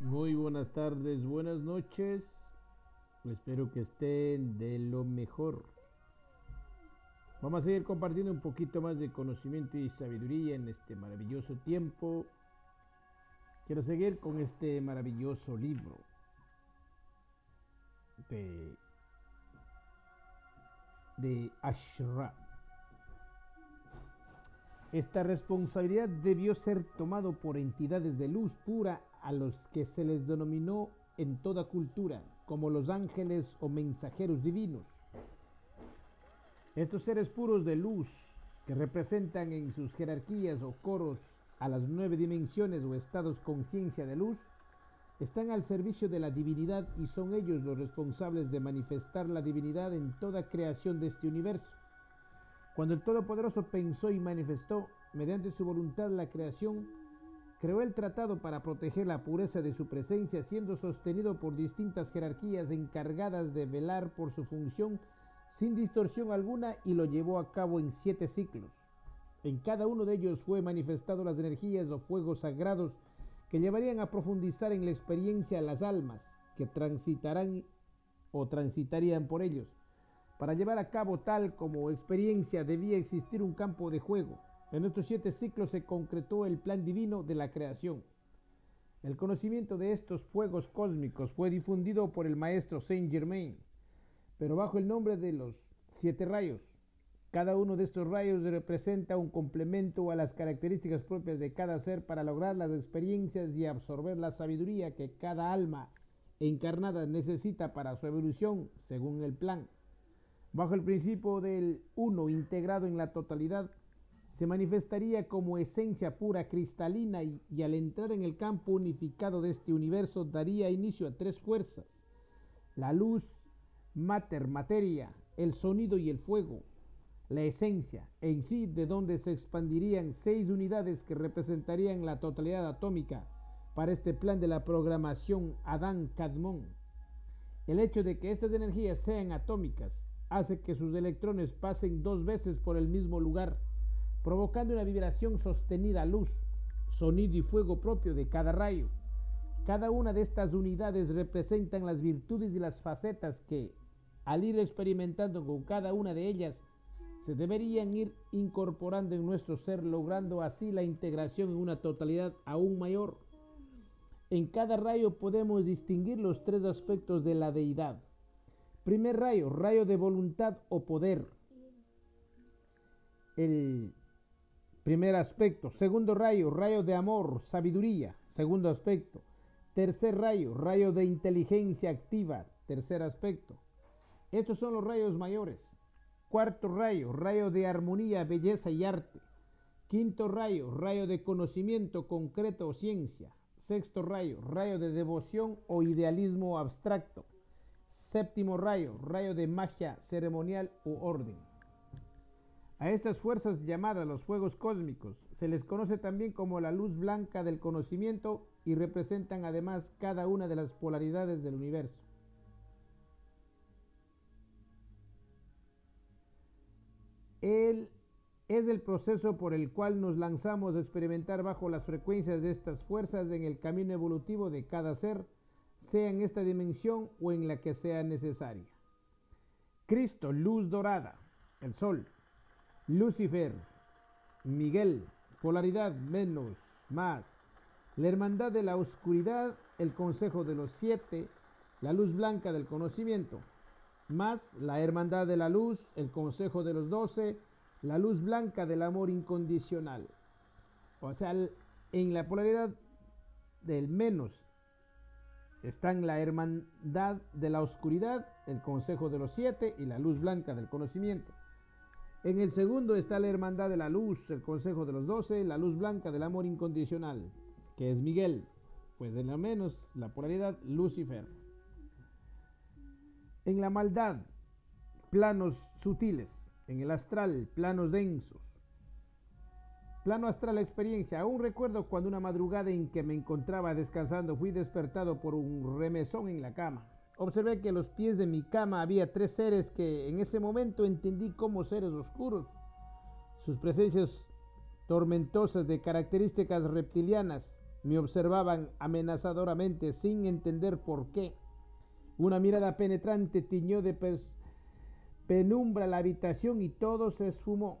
Muy buenas tardes, buenas noches. Espero que estén de lo mejor. Vamos a seguir compartiendo un poquito más de conocimiento y sabiduría en este maravilloso tiempo. Quiero seguir con este maravilloso libro de, de Ashra. Esta responsabilidad debió ser tomado por entidades de luz pura a los que se les denominó en toda cultura como los ángeles o mensajeros divinos. Estos seres puros de luz que representan en sus jerarquías o coros a las nueve dimensiones o estados conciencia de luz, están al servicio de la divinidad y son ellos los responsables de manifestar la divinidad en toda creación de este universo. Cuando el Todopoderoso pensó y manifestó mediante su voluntad la creación, creó el tratado para proteger la pureza de su presencia, siendo sostenido por distintas jerarquías encargadas de velar por su función sin distorsión alguna y lo llevó a cabo en siete ciclos. En cada uno de ellos fue manifestado las energías o fuegos sagrados que llevarían a profundizar en la experiencia a las almas que transitarán o transitarían por ellos para llevar a cabo tal como experiencia debía existir un campo de juego. En estos siete ciclos se concretó el plan divino de la creación. El conocimiento de estos fuegos cósmicos fue difundido por el maestro Saint Germain, pero bajo el nombre de los siete rayos. Cada uno de estos rayos representa un complemento a las características propias de cada ser para lograr las experiencias y absorber la sabiduría que cada alma encarnada necesita para su evolución según el plan. Bajo el principio del uno integrado en la totalidad, se manifestaría como esencia pura cristalina y, al entrar en el campo unificado de este universo daría inicio a tres fuerzas, la luz, mater, materia, el sonido y el fuego, la esencia en sí de donde se expandirían seis unidades que representarían la totalidad atómica para este plan de la programación Adán-Cadmón. El hecho de que estas energías sean atómicas hace que sus electrones pasen dos veces por el mismo lugar, provocando una vibración sostenida a luz, sonido y fuego propio de cada rayo. Cada una de estas unidades representan las virtudes y las facetas que, al ir experimentando con cada una de ellas, se deberían ir incorporando en nuestro ser, logrando así la integración en una totalidad aún mayor. En cada rayo podemos distinguir los tres aspectos de la deidad Primer rayo, rayo de voluntad o poder. El primer aspecto. Segundo rayo, rayo de amor, sabiduría. Segundo aspecto. Tercer rayo, rayo de inteligencia activa. Tercer aspecto. Estos son los rayos mayores. Cuarto rayo, rayo de armonía, belleza y arte. Quinto rayo, rayo de conocimiento concreto o ciencia. Sexto rayo, rayo de devoción o idealismo abstracto. Séptimo rayo, rayo de magia ceremonial u orden. A estas fuerzas llamadas los fuegos cósmicos se les conoce también como la luz blanca del conocimiento y representan además cada una de las polaridades del universo. Él es el proceso por el cual nos lanzamos a experimentar bajo las frecuencias de estas fuerzas en el camino evolutivo de cada ser sea en esta dimensión o en la que sea necesaria. Cristo, luz dorada, el sol. Lucifer, Miguel, polaridad menos, más. La hermandad de la oscuridad, el consejo de los siete, la luz blanca del conocimiento, más la hermandad de la luz, el consejo de los doce, la luz blanca del amor incondicional. O sea, en la polaridad del menos están la hermandad de la oscuridad, el consejo de los siete y la luz blanca del conocimiento. En el segundo está la hermandad de la luz, el consejo de los doce, la luz blanca del amor incondicional, que es Miguel, pues de lo menos la polaridad Lucifer. En la maldad, planos sutiles, en el astral, planos densos, Plano astral experiencia. Aún recuerdo cuando una madrugada en que me encontraba descansando fui despertado por un remesón en la cama. Observé que a los pies de mi cama había tres seres que en ese momento entendí como seres oscuros. Sus presencias tormentosas de características reptilianas Me observaban amenazadoramente sin entender por qué. Una mirada penetrante tiñó de penumbra la habitación y todo se esfumó.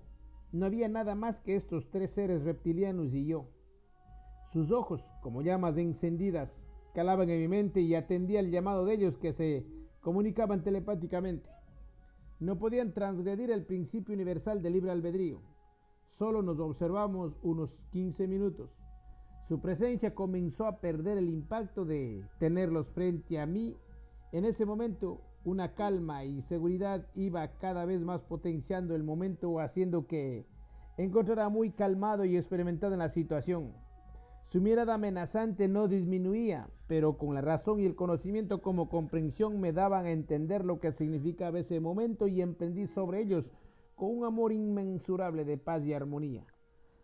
No había nada más que estos tres seres reptilianos y yo. Sus ojos, como llamas encendidas, calaban en mi mente y atendía el llamado de ellos que se comunicaban telepáticamente. No podían transgredir el principio universal del libre albedrío. Solo nos observamos unos 15 minutos. Su presencia comenzó a perder el impacto de tenerlos frente a mí. En ese momento, una calma y seguridad iba cada vez más potenciando el momento, haciendo que encontrara muy calmado y experimentado en la situación. Su mirada amenazante no disminuía, pero con la razón y el conocimiento como comprensión me daban a entender lo que significaba ese momento y emprendí sobre ellos con un amor inmensurable de paz y armonía.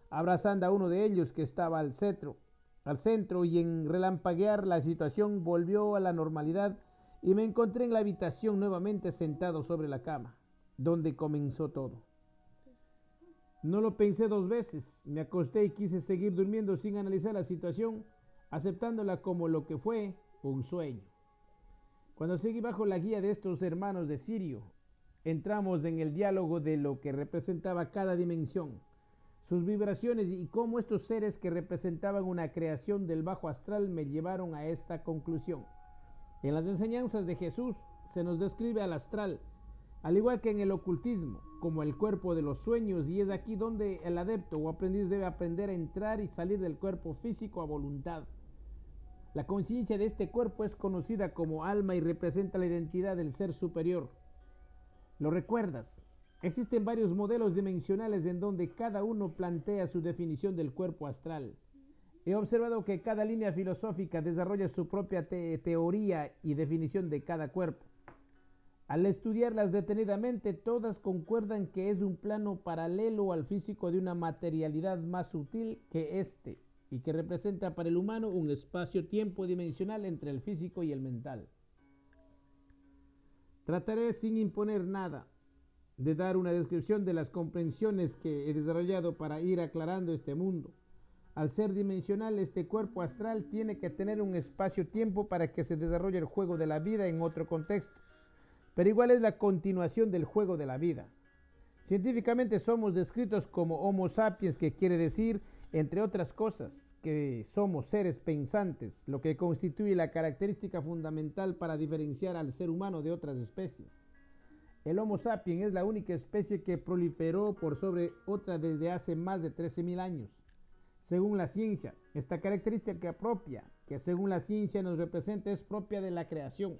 Abrazando a uno de ellos que estaba al centro, al centro y en relampaguear la situación volvió a la normalidad y me encontré en la habitación nuevamente sentado sobre la cama, donde comenzó todo. No lo pensé dos veces, me acosté y quise seguir durmiendo sin analizar la situación, aceptándola como lo que fue un sueño. Cuando seguí bajo la guía de estos hermanos de Sirio, entramos en el diálogo de lo que representaba cada dimensión, sus vibraciones y cómo estos seres que representaban una creación del bajo astral me llevaron a esta conclusión. En las enseñanzas de Jesús se nos describe al astral al igual que en el ocultismo, como el cuerpo de los sueños, y es aquí donde el adepto o aprendiz debe aprender a entrar y salir del cuerpo físico a voluntad. La conciencia de este cuerpo es conocida como alma y representa la identidad del ser superior. ¿Lo recuerdas? Existen varios modelos dimensionales en donde cada uno plantea su definición del cuerpo astral. He observado que cada línea filosófica desarrolla su propia teoría y definición de cada cuerpo. Al estudiarlas detenidamente, todas concuerdan que es un plano paralelo al físico de una materialidad más sutil que éste y que representa para el humano un espacio-tiempo dimensional entre el físico y el mental. Trataré sin imponer nada de dar una descripción de las comprensiones que he desarrollado para ir aclarando este mundo. Al ser dimensional, este cuerpo astral tiene que tener un espacio-tiempo para que se desarrolle el juego de la vida en otro contexto pero igual es la continuación del juego de la vida. Científicamente somos descritos como Homo sapiens, que quiere decir, entre otras cosas, que somos seres pensantes, lo que constituye la característica fundamental para diferenciar al ser humano de otras especies. El Homo sapiens es la única especie que proliferó por sobre otra desde hace más de 13.000 años. Según la ciencia, esta característica propia, que según la ciencia nos representa, es propia de la creación.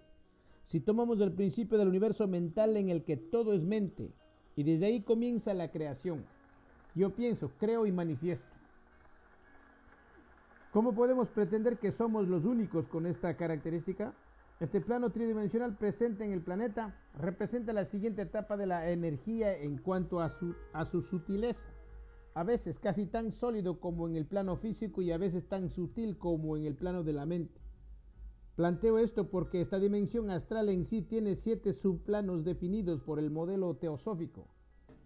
Si tomamos el principio del universo mental en el que todo es mente, y desde ahí comienza la creación, yo pienso, creo y manifiesto. ¿Cómo podemos pretender que somos los únicos con esta característica? Este plano tridimensional presente en el planeta representa la siguiente etapa de la energía en cuanto a su, a su sutileza. A veces casi tan sólido como en el plano físico y a veces tan sutil como en el plano de la mente. Planteo esto porque esta dimensión astral en sí tiene siete subplanos definidos por el modelo teosófico.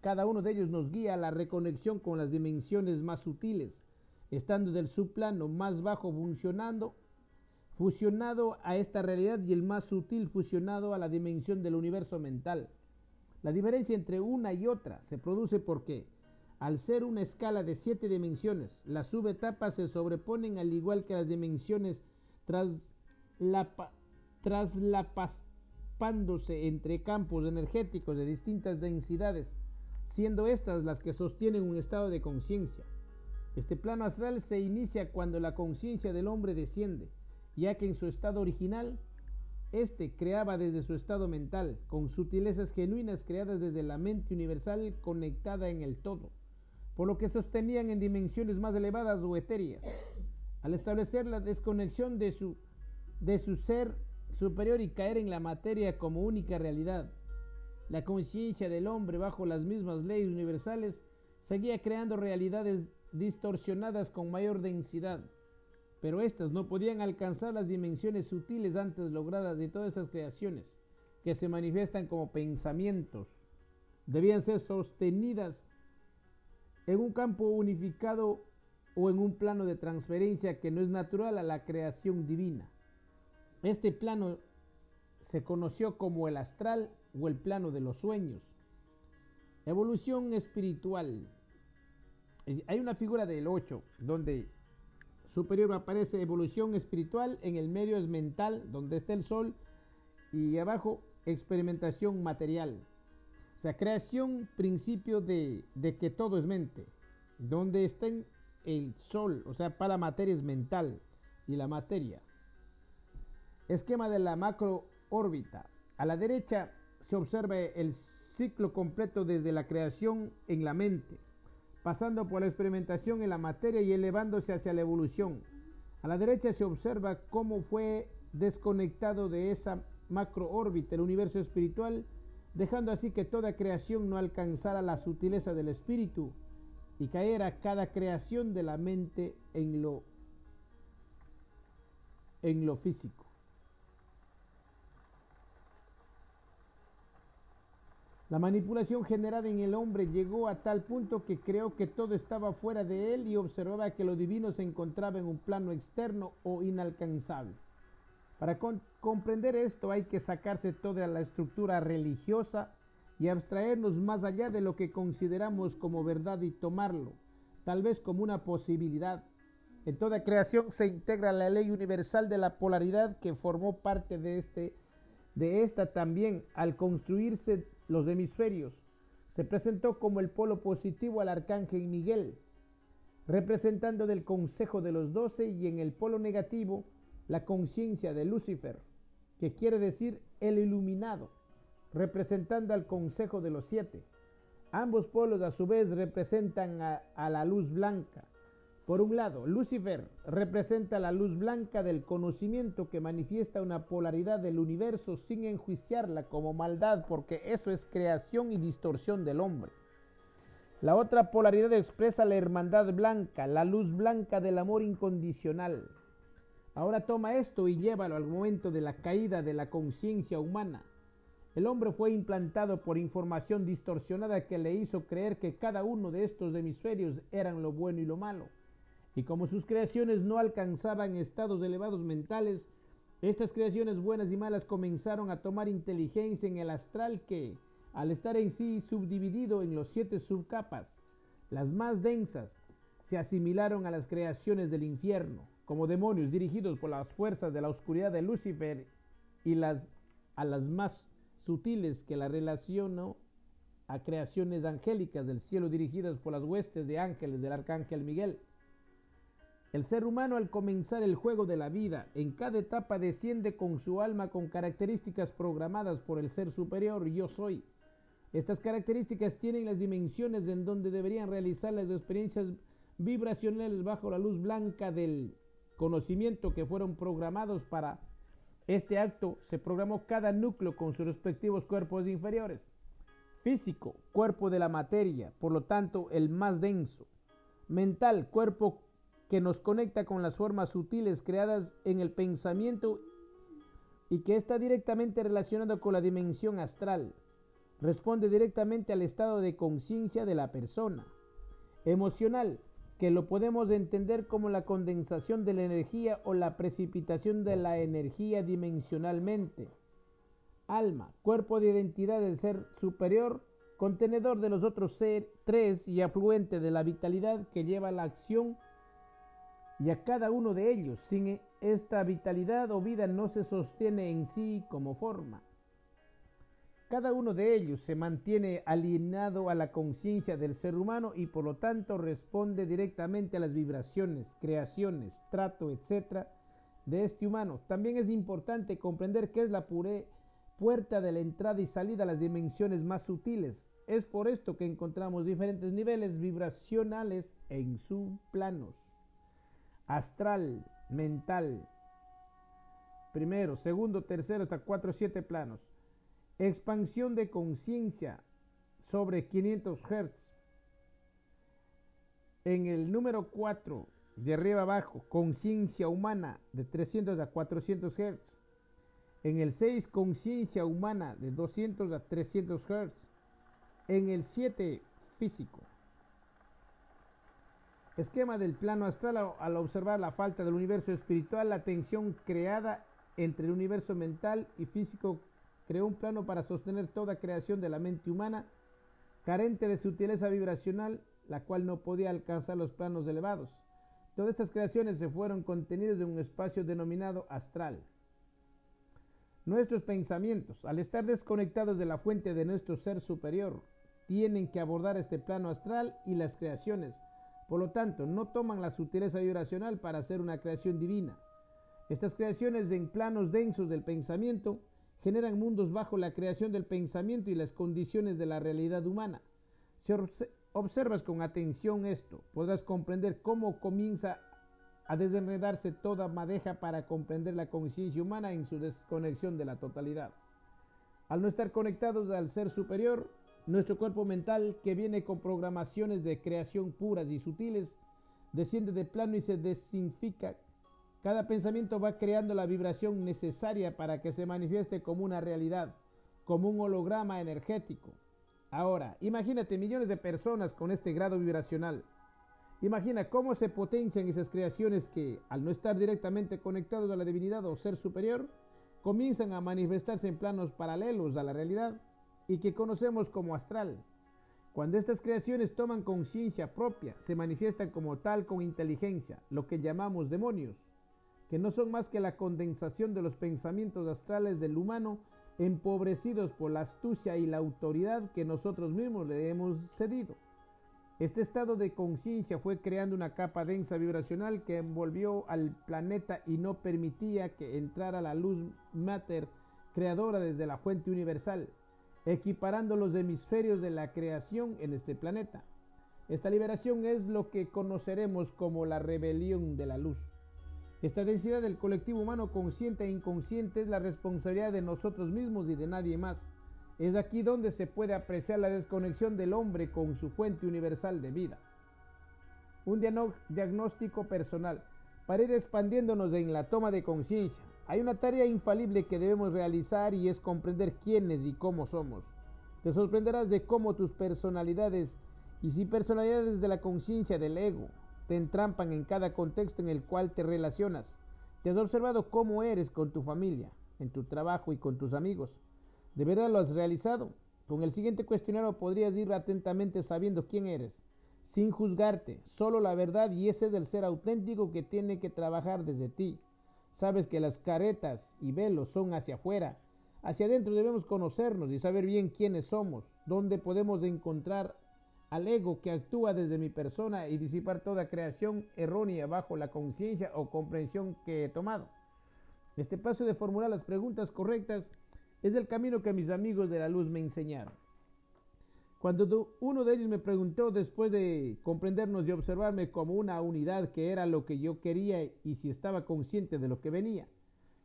Cada uno de ellos nos guía a la reconexión con las dimensiones más sutiles, estando del subplano más bajo funcionando, fusionado a esta realidad y el más sutil fusionado a la dimensión del universo mental. La diferencia entre una y otra se produce porque, al ser una escala de siete dimensiones, las subetapas se sobreponen al igual que las dimensiones tras la, entre campos energéticos de distintas densidades, siendo estas las que sostienen un estado de conciencia. Este plano astral se inicia cuando la conciencia del hombre desciende, ya que en su estado original, éste creaba desde su estado mental, con sutilezas genuinas creadas desde la mente universal conectada en el todo, por lo que sostenían en dimensiones más elevadas o etéreas. Al establecer la desconexión de su de su ser superior y caer en la materia como única realidad. La conciencia del hombre bajo las mismas leyes universales seguía creando realidades distorsionadas con mayor densidad, pero éstas no podían alcanzar las dimensiones sutiles antes logradas de todas estas creaciones, que se manifiestan como pensamientos. Debían ser sostenidas en un campo unificado o en un plano de transferencia que no es natural a la creación divina. Este plano se conoció como el astral o el plano de los sueños. Evolución espiritual. Hay una figura del 8 donde superior aparece evolución espiritual, en el medio es mental, donde está el sol, y abajo experimentación material. O sea, creación, principio de, que todo es mente. Donde está el sol, o sea, para la materia es mental y la materia. Esquema de la macro órbita. A la derecha se observa el ciclo completo desde la creación en la mente, pasando por la experimentación en la materia y elevándose hacia la evolución. A la derecha se observa cómo fue desconectado de esa macro órbita el universo espiritual dejando así que toda creación no alcanzara la sutileza del espíritu y caera cada creación de la mente en lo en lo físico. La manipulación generada en el hombre llegó a tal punto que creó que todo estaba fuera de él y observaba que lo divino se encontraba en un plano externo o inalcanzable. Para comprender esto hay que sacarse toda la estructura religiosa y abstraernos más allá de lo que consideramos como verdad y tomarlo, tal vez como una posibilidad. En toda creación se integra la ley universal de la polaridad que formó parte de, este, de esta también al construirse los hemisferios. Se presentó como el polo positivo al arcángel Miguel, representando del consejo de los doce y en el polo negativo la conciencia de Lucifer, que quiere decir el iluminado, representando al consejo de los siete. Ambos polos a su vez representan a, la luz blanca. Por un lado, Lucifer representa la luz blanca del conocimiento que manifiesta una polaridad del universo sin enjuiciarla como maldad, porque eso es creación y distorsión del hombre. La otra polaridad expresa la hermandad blanca, la luz blanca del amor incondicional. Ahora toma esto y llévalo al momento de la caída de la conciencia humana. El hombre fue implantado por información distorsionada que le hizo creer que cada uno de estos hemisferios eran lo bueno y lo malo. Y como sus creaciones no alcanzaban estados elevados mentales, estas creaciones buenas y malas comenzaron a tomar inteligencia en el astral que, al estar en sí subdividido en los siete subcapas, las más densas, se asimilaron a las creaciones del infierno como demonios dirigidos por las fuerzas de la oscuridad de Lucifer y las a las más sutiles que la relaciono a creaciones angélicas del cielo dirigidas por las huestes de ángeles del arcángel Miguel. El ser humano al comenzar el juego de la vida en cada etapa desciende con su alma con características programadas por el ser superior yo soy. Estas características tienen las dimensiones en donde deberían realizar las experiencias vibracionales bajo la luz blanca del conocimiento que fueron programados para este acto, se programó cada núcleo con sus respectivos cuerpos inferiores. Físico, cuerpo de la materia, por lo tanto el más denso. Mental, cuerpo que nos conecta con las formas sutiles creadas en el pensamiento y que está directamente relacionado con la dimensión astral. Responde directamente al estado de conciencia de la persona. Emocional, que lo podemos entender como la condensación de la energía o la precipitación de la energía dimensionalmente. Alma, cuerpo de identidad del ser superior, contenedor de los otros ser, tres y afluente de la vitalidad que lleva la acción y a cada uno de ellos. Sin esta vitalidad o vida no se sostiene en sí como forma. Cada uno de ellos se mantiene alienado a la conciencia del ser humano y por lo tanto responde directamente a las vibraciones, creaciones, trato, etc. de este humano. También es importante comprender qué es la puerta de la entrada y salida a las dimensiones más sutiles. Es por esto que encontramos diferentes niveles vibracionales en subplanos. Astral, mental. Primero, segundo, tercero, hasta cuatro, siete planos. Expansión de conciencia sobre 500 Hz. En el número 4, de arriba abajo, conciencia humana de 300 a 400 Hz. En el 6, conciencia humana de 200 a 300 Hz. En el 7, físico. Esquema del plano astral al observar la falta del universo espiritual, la tensión creada entre el universo mental y físico creó un plano para sostener toda creación de la mente humana, carente de sutileza vibracional, la cual no podía alcanzar los planos elevados. Todas estas creaciones se fueron contenidas en un espacio denominado astral. Nuestros pensamientos, al estar desconectados de la fuente de nuestro ser superior, tienen que abordar este plano astral y las creaciones, por lo tanto, no toman la sutileza vibracional para hacer una creación divina. Estas creaciones en planos densos del pensamiento generan mundos bajo la creación del pensamiento y las condiciones de la realidad humana. Si observas con atención esto, podrás comprender cómo comienza a desenredarse toda madeja para comprender la conciencia humana en su desconexión de la totalidad. Al no estar conectados al ser superior, nuestro cuerpo mental, que viene con programaciones de creación puras y sutiles, desciende de plano y se desinfica. Cada pensamiento va creando la vibración necesaria para que se manifieste como una realidad, como un holograma energético. Ahora, imagínate millones de personas con este grado vibracional. Imagina cómo se potencian esas creaciones que, al no estar directamente conectados a la divinidad o ser superior, comienzan a manifestarse en planos paralelos a la realidad y que conocemos como astral. Cuando estas creaciones toman conciencia propia, se manifiestan como tal con inteligencia, lo que llamamos demonios, que no son más que la condensación de los pensamientos astrales del humano empobrecidos por la astucia y la autoridad que nosotros mismos le hemos cedido. Este estado de conciencia fue creando una capa densa vibracional que envolvió al planeta y no permitía que entrara la luz mater creadora desde la fuente universal equiparando los hemisferios de la creación en este planeta. Esta liberación es lo que conoceremos como la rebelión de la luz. Esta densidad del colectivo humano consciente e inconsciente es la responsabilidad de nosotros mismos y de nadie más. Es aquí donde se puede apreciar la desconexión del hombre con su fuente universal de vida. Un diagnóstico personal. Para ir expandiéndonos en la toma de conciencia, hay una tarea infalible que debemos realizar y es comprender quiénes y cómo somos. Te sorprenderás de cómo tus personalidades y si personalidades de la conciencia del ego te entrampan en cada contexto en el cual te relacionas. Te has observado cómo eres con tu familia, en tu trabajo y con tus amigos. ¿De verdad lo has realizado? Con el siguiente cuestionario podrías ir atentamente sabiendo quién eres, sin juzgarte, solo la verdad y ese es el ser auténtico que tiene que trabajar desde ti. Sabes que las caretas y velos son hacia afuera. Hacia adentro debemos conocernos y saber bien quiénes somos, dónde podemos encontrar al ego que actúa desde mi persona y disipar toda creación errónea bajo la conciencia o comprensión que he tomado. Este paso de formular las preguntas correctas es el camino que mis amigos de la luz me enseñaron. Cuando uno de ellos me preguntó después de comprendernos y observarme como una unidad que era lo que yo quería y si estaba consciente de lo que venía.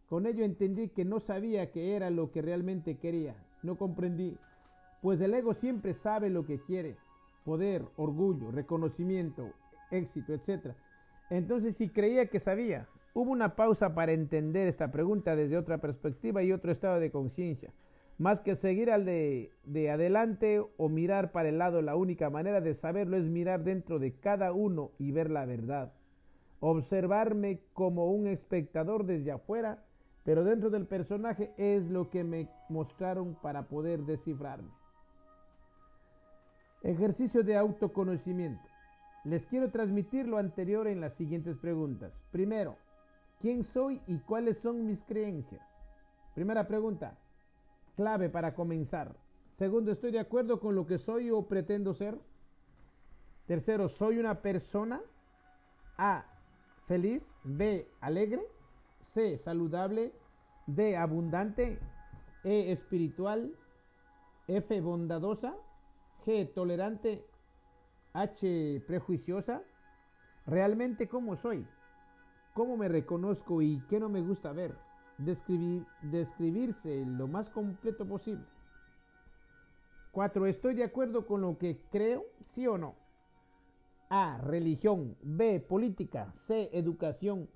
Con ello entendí que no sabía que era lo que realmente quería. No comprendí, pues el ego siempre sabe lo que quiere. Poder, orgullo, reconocimiento, éxito, etc. Entonces si creía que sabía, hubo una pausa para entender esta pregunta desde otra perspectiva y otro estado de conciencia. Más que seguir al de, adelante o mirar para el lado, la única manera de saberlo es mirar dentro de cada uno y ver la verdad. Observarme como un espectador desde afuera, pero dentro del personaje es lo que me mostraron para poder descifrarme. Ejercicio de autoconocimiento. Les quiero transmitir lo anterior en las siguientes preguntas. Primero, ¿quién soy y cuáles son mis creencias? Primera pregunta, clave para comenzar. Segundo, estoy de acuerdo con lo que soy o pretendo ser. Tercero, soy una persona A, feliz, B, alegre, C, saludable, D, abundante, E, espiritual, F, bondadosa, G, tolerante, H, prejuiciosa. ¿Realmente cómo soy? ¿Cómo me reconozco y qué no me gusta ver? Describir, describirse lo más completo posible. 4. Estoy de acuerdo con lo que creo, sí o no. A. Religión. B. Política. C. Educación.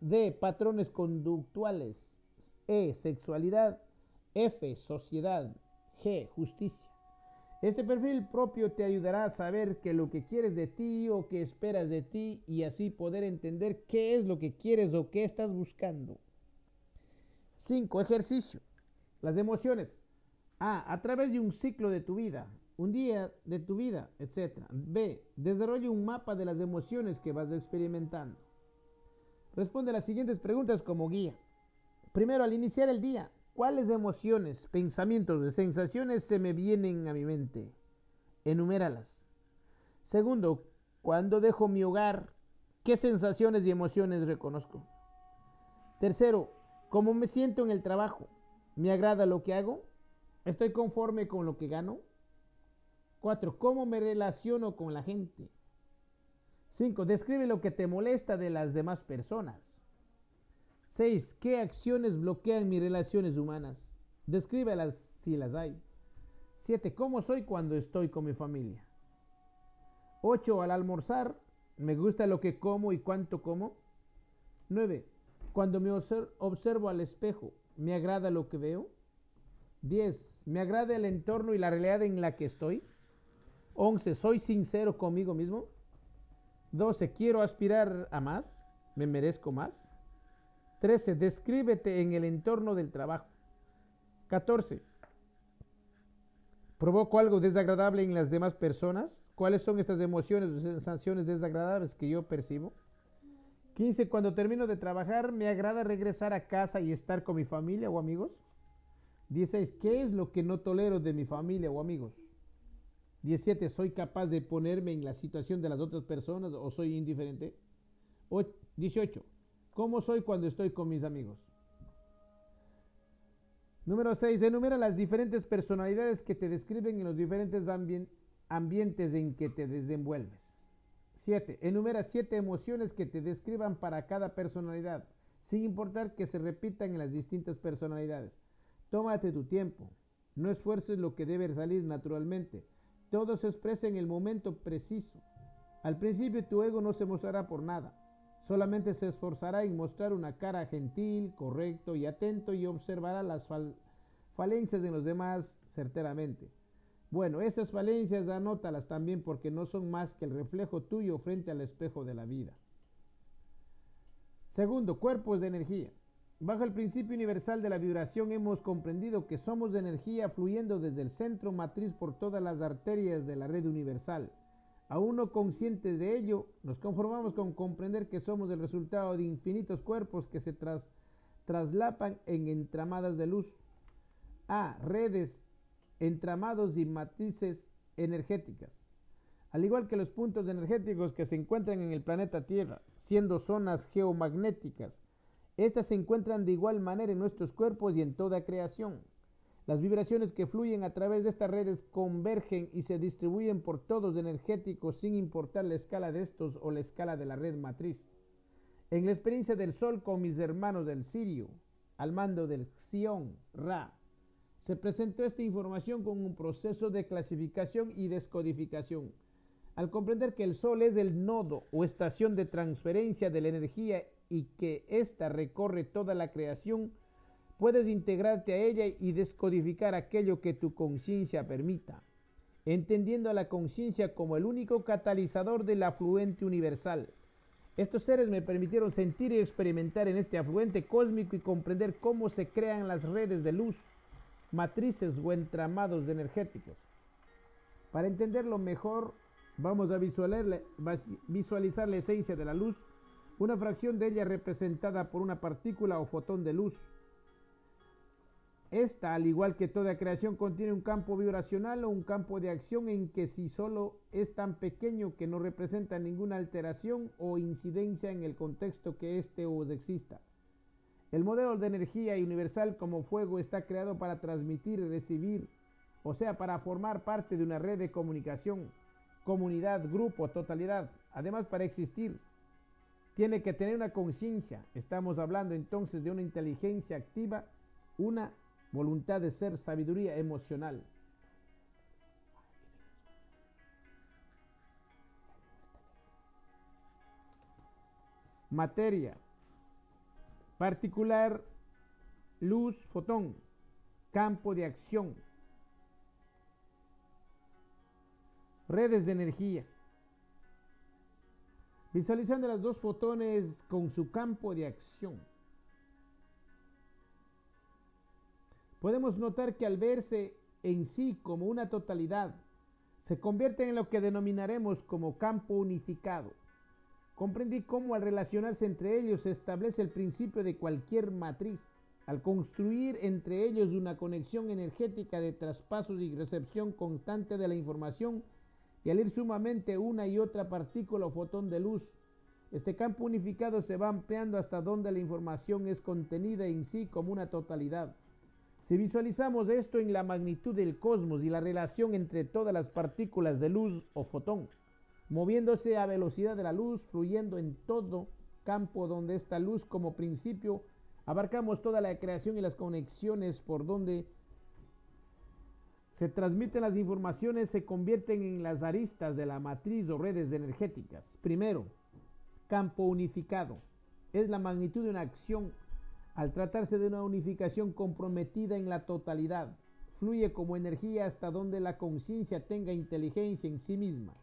D. Patrones conductuales. E. Sexualidad. F. Sociedad. G. Justicia. Este perfil propio te ayudará a saber que lo que quieres de ti o que esperas de ti y así poder entender qué es lo que quieres o qué estás buscando. 5. Ejercicio. Las emociones. A. A través de un ciclo de tu vida, un día de tu vida, etc. B. Desarrolla un mapa de las emociones que vas experimentando. Responde las siguientes preguntas como guía. Primero, al iniciar el día, ¿cuáles emociones, pensamientos y sensaciones se me vienen a mi mente? Enuméralas. Segundo, cuando dejo mi hogar, ¿qué sensaciones y emociones reconozco? Tercero, ¿cómo me siento en el trabajo? ¿Me agrada lo que hago? ¿Estoy conforme con lo que gano? 4. ¿Cómo me relaciono con la gente? 5. Describe lo que te molesta de las demás personas. 6. ¿Qué acciones bloquean mis relaciones humanas? Descríbelas si las hay. 7. ¿Cómo soy cuando estoy con mi familia? 8. Al almorzar, ¿me gusta lo que como y cuánto como? 9. Cuando me observo al espejo, ¿me agrada lo que veo? 10. ¿Me agrada el entorno y la realidad en la que estoy? 11. ¿Soy sincero conmigo mismo? 12. ¿Quiero aspirar a más? ¿Me merezco más? 13. Descríbete en el entorno del trabajo. 14. ¿Provoco algo desagradable en las demás personas? ¿Cuáles son estas emociones o sensaciones desagradables que yo percibo? 15. Cuando termino de trabajar, ¿me agrada regresar a casa y estar con mi familia o amigos? 16. ¿Qué es lo que no tolero de mi familia o amigos? 17. ¿Soy capaz de ponerme en la situación de las otras personas o soy indiferente? 18. ¿Cómo soy cuando estoy con mis amigos? Número 6. Enumera las diferentes personalidades que te describen en los diferentes ambientes en que te desenvuelves. 7. Enumera 7 emociones que te describan para cada personalidad, sin importar que se repitan en las distintas personalidades. Tómate tu tiempo. No esfuerces lo que debe salir naturalmente. Todo se expresa en el momento preciso. Al principio tu ego no se mostrará por nada. Solamente se esforzará en mostrar una cara gentil, correcto y atento y observará las falencias en los demás certeramente. Bueno, esas falencias anótalas también porque no son más que el reflejo tuyo frente al espejo de la vida. Segundo, cuerpos de energía. Bajo el principio universal de la vibración hemos comprendido que somos de energía fluyendo desde el centro matriz por todas las arterias de la red universal. Aún no conscientes de ello, nos conformamos con comprender que somos el resultado de infinitos cuerpos que se traslapan en entramadas de luz. A. Redes, entramados y matrices energéticas. Al igual que los puntos energéticos que se encuentran en el planeta Tierra, siendo zonas geomagnéticas, estas se encuentran de igual manera en nuestros cuerpos y en toda creación. Las vibraciones que fluyen a través de estas redes convergen y se distribuyen por todos energéticos sin importar la escala de estos o la escala de la red matriz. En la experiencia del Sol con mis hermanos del Sirio, al mando del Xion Ra, se presentó esta información con un proceso de clasificación y descodificación. Al comprender que el Sol es el nodo o estación de transferencia de la energía y que ésta recorre toda la creación, puedes integrarte a ella y descodificar aquello que tu conciencia permita, entendiendo a la conciencia como el único catalizador del afluente universal. Estos seres me permitieron sentir y experimentar en este afluente cósmico y comprender cómo se crean las redes de luz, matrices o entramados energéticos. Para entenderlo mejor, vamos a visualizar la esencia de la luz una fracción de ella representada por una partícula o fotón de luz. Esta, al igual que toda creación, contiene un campo vibracional o un campo de acción en que si solo es tan pequeño que no representa ninguna alteración o incidencia en el contexto que éste os exista. El modelo de energía universal como fuego está creado para transmitir y recibir, o sea, para formar parte de una red de comunicación, comunidad, grupo, totalidad, además para existir tiene que tener una conciencia. Estamos hablando entonces de una inteligencia activa, una voluntad de ser, sabiduría emocional. Materia. Particular, luz, fotón. Campo de acción. redes de energía. Visualizando las dos fotones con su campo de acción. Podemos notar que al verse en sí como una totalidad, se convierte en lo que denominaremos como campo unificado. Comprendí cómo al relacionarse entre ellos se establece el principio de cualquier matriz. Al construir entre ellos una conexión energética de traspasos y recepción constante de la información y al ir sumamente una y otra partícula o fotón de luz, este campo unificado se va ampliando hasta donde la información es contenida en sí como una totalidad. Si visualizamos esto en la magnitud del cosmos y la relación entre todas las partículas de luz o fotón, moviéndose a velocidad de la luz, fluyendo en todo campo donde esta luz como principio abarcamos toda la creación y las conexiones por donde se transmiten las informaciones se convierten en las aristas de la matriz o redes energéticas. Primero, campo unificado. Es la magnitud de una acción al tratarse de una unificación comprometida en la totalidad. Fluye como energía hasta donde la conciencia tenga inteligencia en sí misma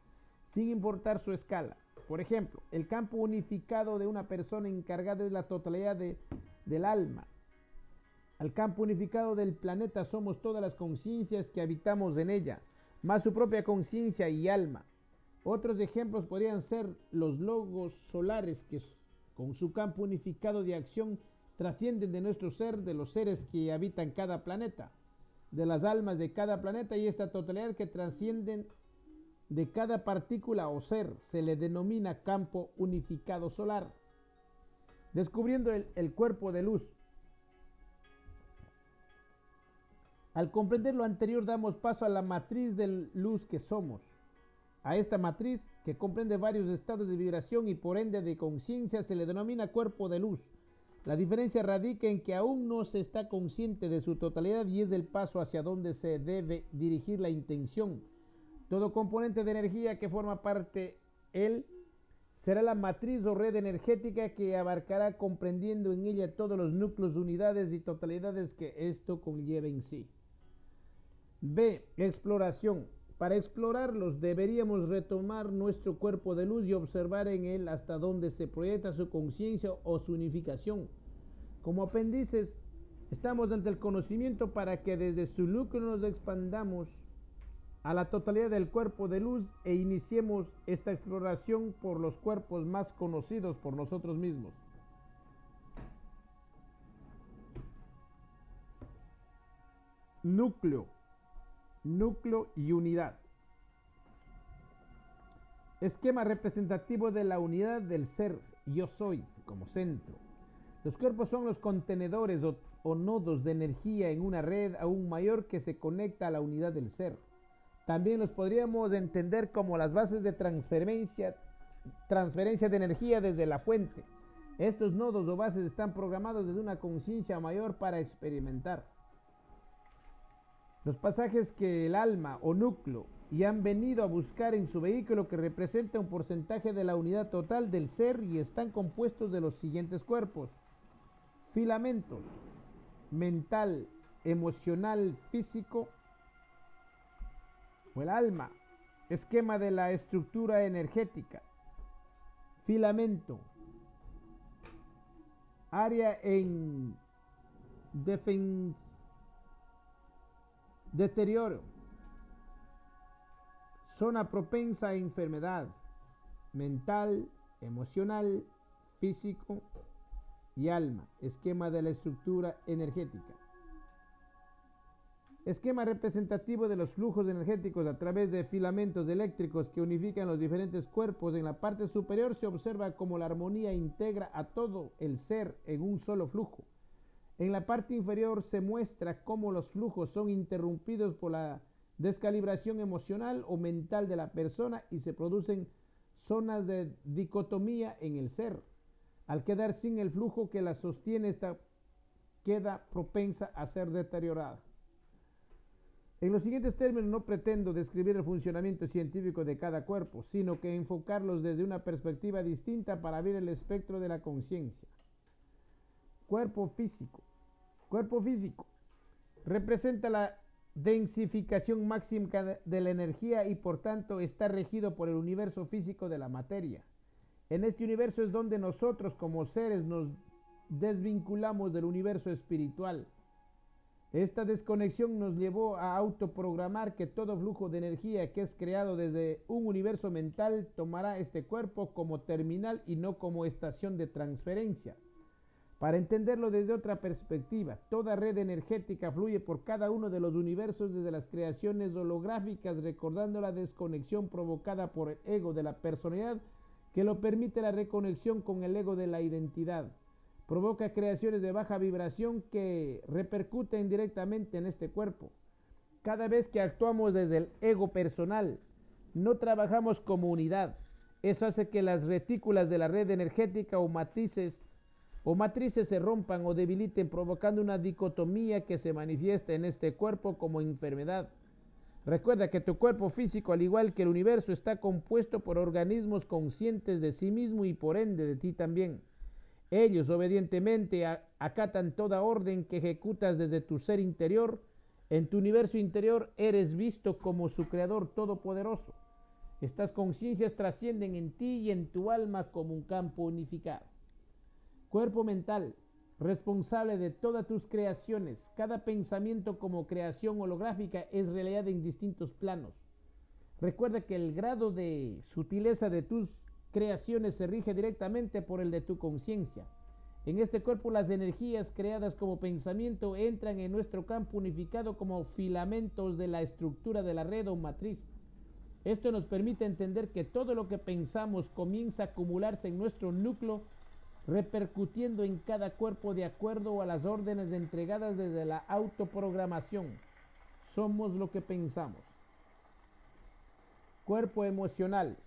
sin importar su escala. Por ejemplo, el campo unificado de una persona encargada de la totalidad del alma. Al campo unificado del planeta somos todas las conciencias que habitamos en ella, más su propia conciencia y alma. Otros ejemplos podrían ser los logos solares que con su campo unificado de acción trascienden de nuestro ser, de los seres que habitan cada planeta, de las almas de cada planeta y esta totalidad que trascienden de cada partícula o ser se le denomina campo unificado solar. Descubriendo el, cuerpo de luz. Al comprender lo anterior damos paso a la matriz de luz que somos. A esta matriz, que comprende varios estados de vibración y por ende de conciencia, se le denomina cuerpo de luz. La diferencia radica en que aún no se está consciente de su totalidad y es el paso hacia donde se debe dirigir la intención todo componente de energía que forma parte él será la matriz o red energética que abarcará comprendiendo en ella todos los núcleos, unidades y totalidades que esto conlleva en sí. B. Exploración. Para explorarlos deberíamos retomar nuestro cuerpo de luz y observar en él hasta dónde se proyecta su conciencia o su unificación. Como apéndices, estamos ante el conocimiento para que desde su núcleo nos expandamos a la totalidad del cuerpo de luz e iniciemos esta exploración por los cuerpos más conocidos por nosotros mismos. Núcleo, núcleo y unidad. Esquema representativo de la unidad del ser yo soy como centro. Los cuerpos son los contenedores o, o nodos de energía en una red aún mayor que se conecta a la unidad del ser. También los podríamos entender como las bases de transferencia, transferencia de energía desde la fuente. Estos nodos o bases están programados desde una conciencia mayor para experimentar. Los pasajes que el alma o núcleo y han venido a buscar en su vehículo que representa un porcentaje de la unidad total del ser y están compuestos de los siguientes cuerpos. Filamentos, mental, emocional, físico, el alma, esquema de la estructura energética, filamento, área en deterioro, zona propensa a enfermedad mental, emocional, físico y alma, esquema de la estructura energética. Esquema representativo de los flujos energéticos a través de filamentos eléctricos que unifican los diferentes cuerpos. En la parte superior se observa cómo la armonía integra a todo el ser en un solo flujo. En la parte inferior se muestra cómo los flujos son interrumpidos por la descalibración emocional o mental de la persona y se producen zonas de dicotomía en el ser. Al quedar sin el flujo que la sostiene, esta queda propensa a ser deteriorada. En los siguientes términos no pretendo describir el funcionamiento científico de cada cuerpo, sino que enfocarlos desde una perspectiva distinta para ver el espectro de la conciencia. Cuerpo físico. Cuerpo físico representa la densificación máxima de la energía y por tanto está regido por el universo físico de la materia. En este universo es donde nosotros como seres nos desvinculamos del universo espiritual. Esta desconexión nos llevó a autoprogramar que todo flujo de energía que es creado desde un universo mental tomará este cuerpo como terminal y no como estación de transferencia. Para entenderlo desde otra perspectiva, toda red energética fluye por cada uno de los universos desde las creaciones holográficas, recordando la desconexión provocada por el ego de la personalidad que lo permite la reconexión con el ego de la identidad. Provoca creaciones de baja vibración que repercuten directamente en este cuerpo. Cada vez que actuamos desde el ego personal, no trabajamos como unidad. Eso hace que las retículas de la red energética o matices o matrices se rompan o debiliten provocando una dicotomía que se manifiesta en este cuerpo como enfermedad. Recuerda que tu cuerpo físico, al igual que el universo, está compuesto por organismos conscientes de sí mismo y por ende de ti también. Ellos obedientemente acatan toda orden que ejecutas desde tu ser interior. En tu universo interior eres visto como su creador todopoderoso. Estas conciencias trascienden en ti y en tu alma como un campo unificado. Cuerpo mental, responsable de todas tus creaciones. Cada pensamiento como creación holográfica es realidad en distintos planos. Recuerda que el grado de sutileza de tus creaciones se rige directamente por el de tu conciencia. En este cuerpo las energías creadas como pensamiento entran en nuestro campo unificado como filamentos de la estructura de la red o matriz. Esto nos permite entender que todo lo que pensamos comienza a acumularse en nuestro núcleo repercutiendo en cada cuerpo de acuerdo a las órdenes entregadas desde la autoprogramación. Somos lo que pensamos. Cuerpo emocional.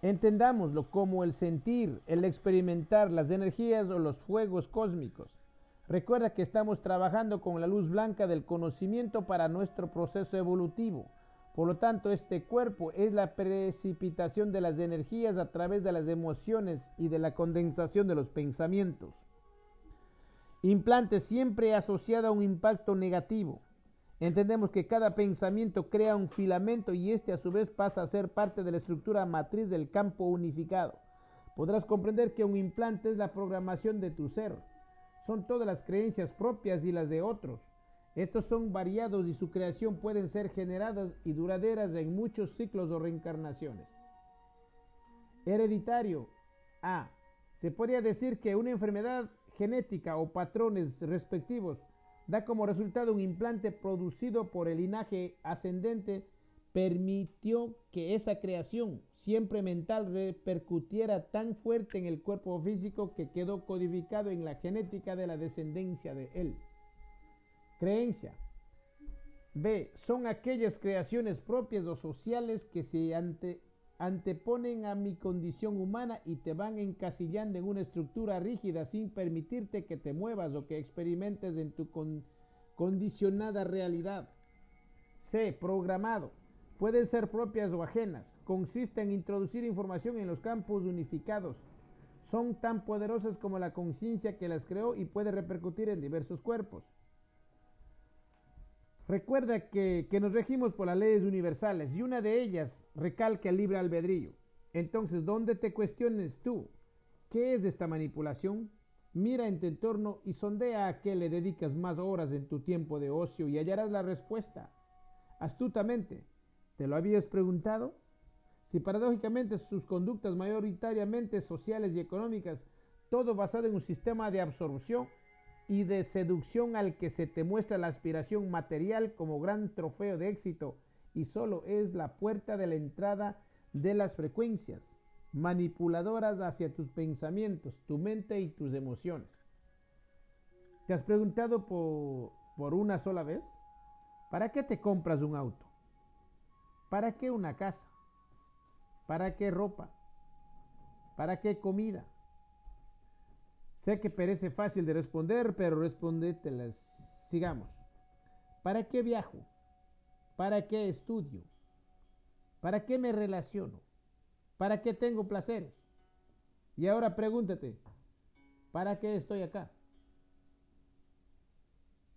Entendámoslo como el sentir, el experimentar las energías o los fuegos cósmicos. Recuerda que estamos trabajando con la luz blanca del conocimiento para nuestro proceso evolutivo. Por lo tanto, este cuerpo es la precipitación de las energías a través de las emociones y de la condensación de los pensamientos. Implante siempre asociado a un impacto negativo. Entendemos que cada pensamiento crea un filamento y este a su vez pasa a ser parte de la estructura matriz del campo unificado. Podrás comprender que un implante es la programación de tu ser. Son todas las creencias propias y las de otros estos son variados y su creación pueden ser generadas y duraderas en muchos ciclos o reencarnaciones. Hereditario. A. Se podría decir que una enfermedad genética o patrones respectivos da como resultado un implante producido por el linaje ascendente permitió que esa creación siempre mental repercutiera tan fuerte en el cuerpo físico que quedó codificado en la genética de la descendencia de él. Creencia. B. Son aquellas creaciones propias o sociales que se anteponen a mi condición humana y te van encasillando en una estructura rígida sin permitirte que te muevas o que experimentes en tu condicionada realidad. C. Programado. Pueden ser propias o ajenas. Consiste en introducir información en los campos unificados. Son tan poderosas como la conciencia que las creó y puede repercutir en diversos cuerpos. Recuerda que, nos regimos por las leyes universales y una de ellas recalca el libre albedrío. Entonces, ¿dónde te cuestiones tú? ¿Qué es esta manipulación? Mira en tu entorno y sondea a qué le dedicas más horas en tu tiempo de ocio y hallarás la respuesta. Astutamente, ¿te lo habías preguntado? Si paradójicamente sus conductas mayoritariamente sociales y económicas, todo basado en un sistema de absorción y de seducción al que se te muestra la aspiración material como gran trofeo de éxito y solo es la puerta de la entrada de las frecuencias manipuladoras hacia tus pensamientos, tu mente y tus emociones. ¿Te has preguntado por, por una sola vez? ¿Para qué te compras un auto? ¿Para qué una casa? ¿Para qué ropa? ¿Para qué comida? Sé que parece fácil de responder, pero respóndetelas. Sigamos. ¿Para qué viajo? ¿Para qué estudio? ¿Para qué me relaciono? ¿Para qué tengo placeres? Y ahora pregúntate, ¿para qué estoy acá?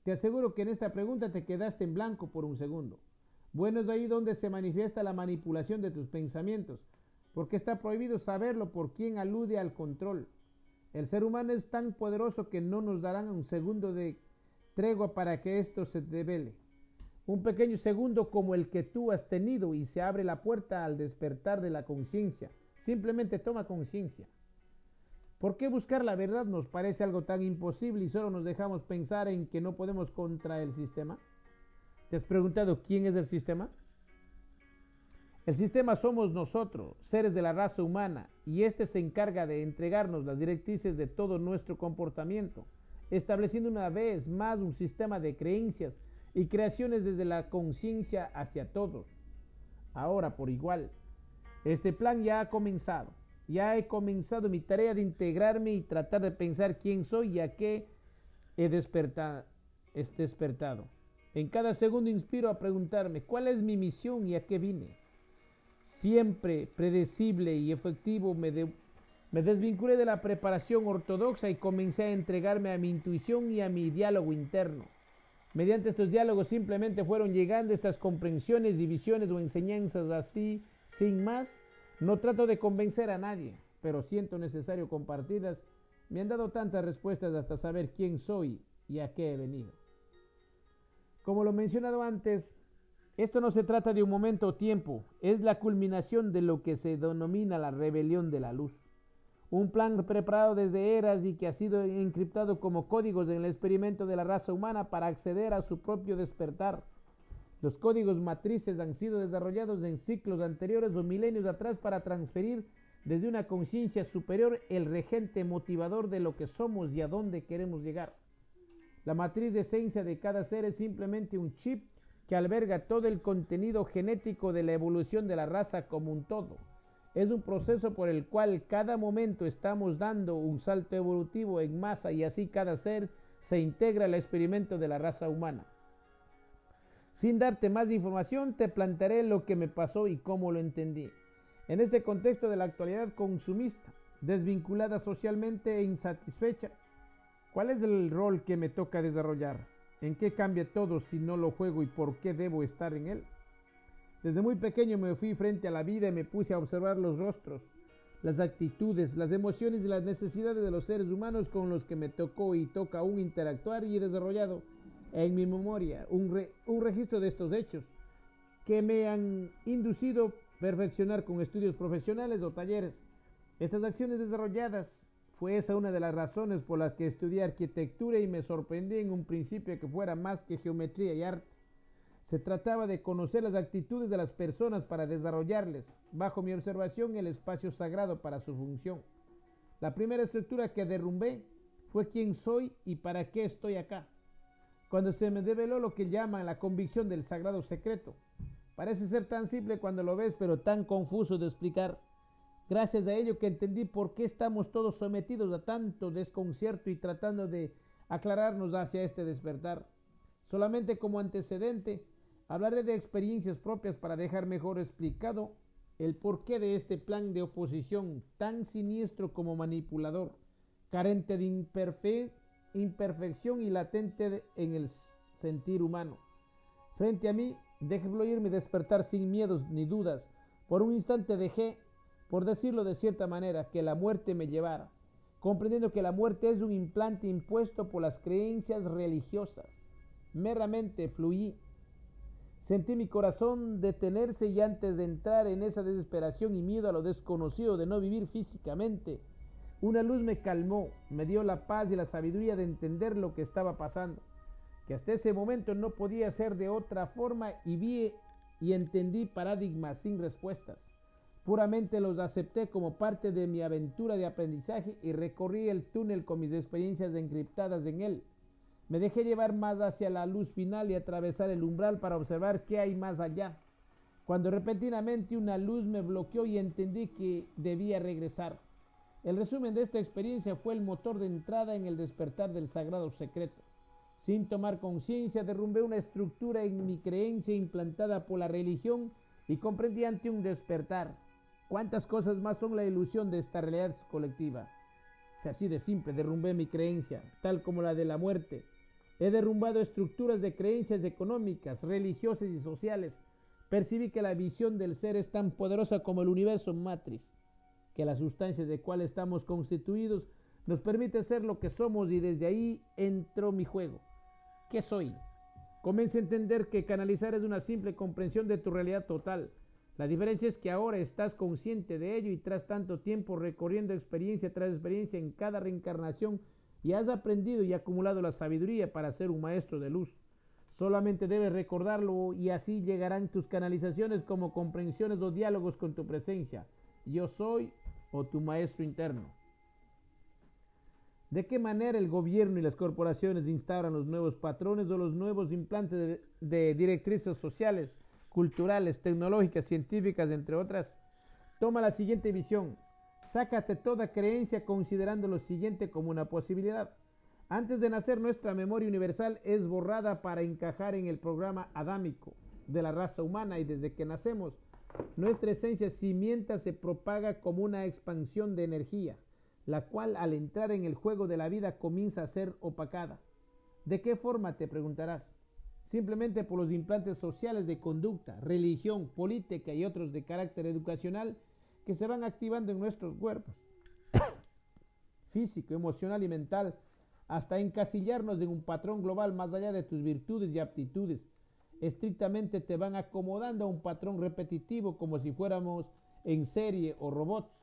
¿Te aseguro que en esta pregunta te quedaste en blanco por un segundo. Bueno, es ahí donde se manifiesta la manipulación de tus pensamientos, porque está prohibido saberlo por quien alude al control. El ser humano es tan poderoso que no nos darán un segundo de tregua para que esto se devele. Un pequeño segundo como el que tú has tenido y se abre la puerta al despertar de la conciencia. Simplemente toma conciencia. ¿Por qué buscar la verdad nos parece algo tan imposible y solo nos dejamos pensar en que no podemos contra el sistema? ¿Te has preguntado quién es el sistema? El sistema somos nosotros, seres de la raza humana, y este se encarga de entregarnos las directrices de todo nuestro comportamiento, estableciendo una vez más un sistema de creencias y creaciones desde la conciencia hacia todos. Ahora, por igual, este plan ya ha comenzado. Ya he comenzado mi tarea de integrarme y tratar de pensar quién soy y a qué he despertado. despertado. En cada segundo inspiro a preguntarme cuál es mi misión y a qué vine. Siempre predecible y efectivo me, me desvinculé de la preparación ortodoxa y comencé a entregarme a mi intuición y a mi diálogo interno. Mediante estos diálogos simplemente fueron llegando estas comprensiones, divisiones o enseñanzas así, sin más, no trato de convencer a nadie, pero siento necesario compartirlas. Me han dado tantas respuestas hasta saber quién soy y a qué he venido. Como lo mencionado antes, esto no se trata de un momento o tiempo, es la culminación de lo que se denomina la rebelión de la luz. Un plan preparado desde eras y que ha sido encriptado como códigos en el experimento de la raza humana para acceder a su propio despertar los códigos matrices han sido desarrollados en ciclos anteriores o milenios atrás para transferir desde una conciencia superior el regente motivador de lo que somos y a dónde queremos llegar. La matriz de esencia de cada ser es simplemente un chip que alberga todo el contenido genético de la evolución de la raza como un todo. Es un proceso por el cual cada momento estamos dando un salto evolutivo en masa y así cada ser se integra al experimento de la raza humana. Sin darte más información, te plantearé lo que me pasó y cómo lo entendí. En este contexto de la actualidad consumista, desvinculada socialmente e insatisfecha, ¿cuál es el rol que me toca desarrollar? ¿En qué cambia todo si no lo juego y por qué debo estar en él? Desde muy pequeño me fui frente a la vida y me puse a observar los rostros, las actitudes, las emociones y las necesidades de los seres humanos con los que me tocó y toca aún interactuar y he desarrollado en mi memoria un, registro de estos hechos que me han inducido a perfeccionar con estudios profesionales o talleres. Estas acciones desarrolladas fue esa una de las razones por las que estudié arquitectura y me sorprendí en un principio que fuera más que geometría y arte. Se trataba de conocer las actitudes de las personas para desarrollarles, bajo mi observación, el espacio sagrado para su función. La primera estructura que derrumbé fue quién soy y para qué estoy acá cuando se me develó lo que llaman la convicción del sagrado secreto. Parece ser tan simple cuando lo ves, pero tan confuso de explicar. Gracias a ello que entendí por qué estamos todos sometidos a tanto desconcierto y tratando de aclararnos hacia este despertar. Solamente como antecedente, hablaré de experiencias propias para dejar mejor explicado el porqué de este plan de oposición tan siniestro como manipulador, carente de imperfección imperfección y latente en el sentir humano. Frente a mí, dejé fluirme y despertar sin miedos ni dudas. Por un instante dejé, por decirlo de cierta manera, que la muerte me llevara, comprendiendo que la muerte es un implante impuesto por las creencias religiosas. Meramente fluí. Sentí mi corazón detenerse y antes de entrar en esa desesperación y miedo a lo desconocido de no vivir físicamente, una luz me calmó, me dio la paz y la sabiduría de entender lo que estaba pasando, que hasta ese momento no podía ser de otra forma y vi y entendí paradigmas sin respuestas. Puramente los acepté como parte de mi aventura de aprendizaje y recorrí el túnel con mis experiencias encriptadas en él. Me dejé llevar más hacia la luz final y atravesar el umbral para observar qué hay más allá. Cuando repentinamente una luz me bloqueó y entendí que debía regresar. El resumen de esta experiencia fue el motor de entrada en el despertar del sagrado secreto. Sin tomar conciencia, derrumbé una estructura en mi creencia implantada por la religión y comprendí ante un despertar. ¿Cuántas cosas más son la ilusión de esta realidad colectiva? Si así de simple derrumbé mi creencia, tal como la de la muerte, He derrumbado estructuras de creencias económicas, religiosas y sociales. Percibí que la visión del ser es tan poderosa como el universo matriz, que la sustancia de cual estamos constituidos nos permite ser lo que somos y desde ahí entró mi juego. ¿Qué soy? Comienza a entender que canalizar es una simple comprensión de tu realidad total. La diferencia es que ahora estás consciente de ello y tras tanto tiempo recorriendo experiencia tras experiencia en cada reencarnación y has aprendido y acumulado la sabiduría para ser un maestro de luz. Solamente debes recordarlo y así llegarán tus canalizaciones como comprensiones o diálogos con tu presencia. Yo soy o tu maestro interno. ¿De qué manera el gobierno y las corporaciones instauran los nuevos patrones o los nuevos implantes de, de directrices sociales, culturales, tecnológicas, científicas, entre otras? Toma la siguiente visión. Sácate toda creencia considerando lo siguiente como una posibilidad. Antes de nacer nuestra memoria universal es borrada para encajar en el programa adámico de la raza humana y desde que nacemos nuestra esencia cimienta se propaga como una expansión de energía, la cual al entrar en el juego de la vida comienza a ser opacada. ¿De qué forma te preguntarás? Simplemente por los implantes sociales de conducta, religión, política y otros de carácter educacional que se van activando en nuestros cuerpos, físico, emocional y mental, hasta encasillarnos en un patrón global más allá de tus virtudes y aptitudes. Estrictamente te van acomodando a un patrón repetitivo como si fuéramos en serie o robots.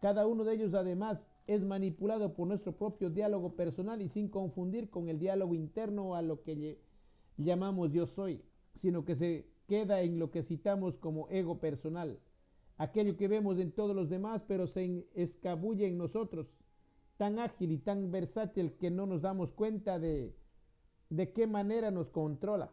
Cada uno de ellos además es manipulado por nuestro propio diálogo personal y sin confundir con el diálogo interno a lo que llamamos yo soy, sino que se queda en lo que citamos como ego personal aquello que vemos en todos los demás, pero se escabulle en nosotros, tan ágil y tan versátil que no nos damos cuenta de, de qué manera nos controla.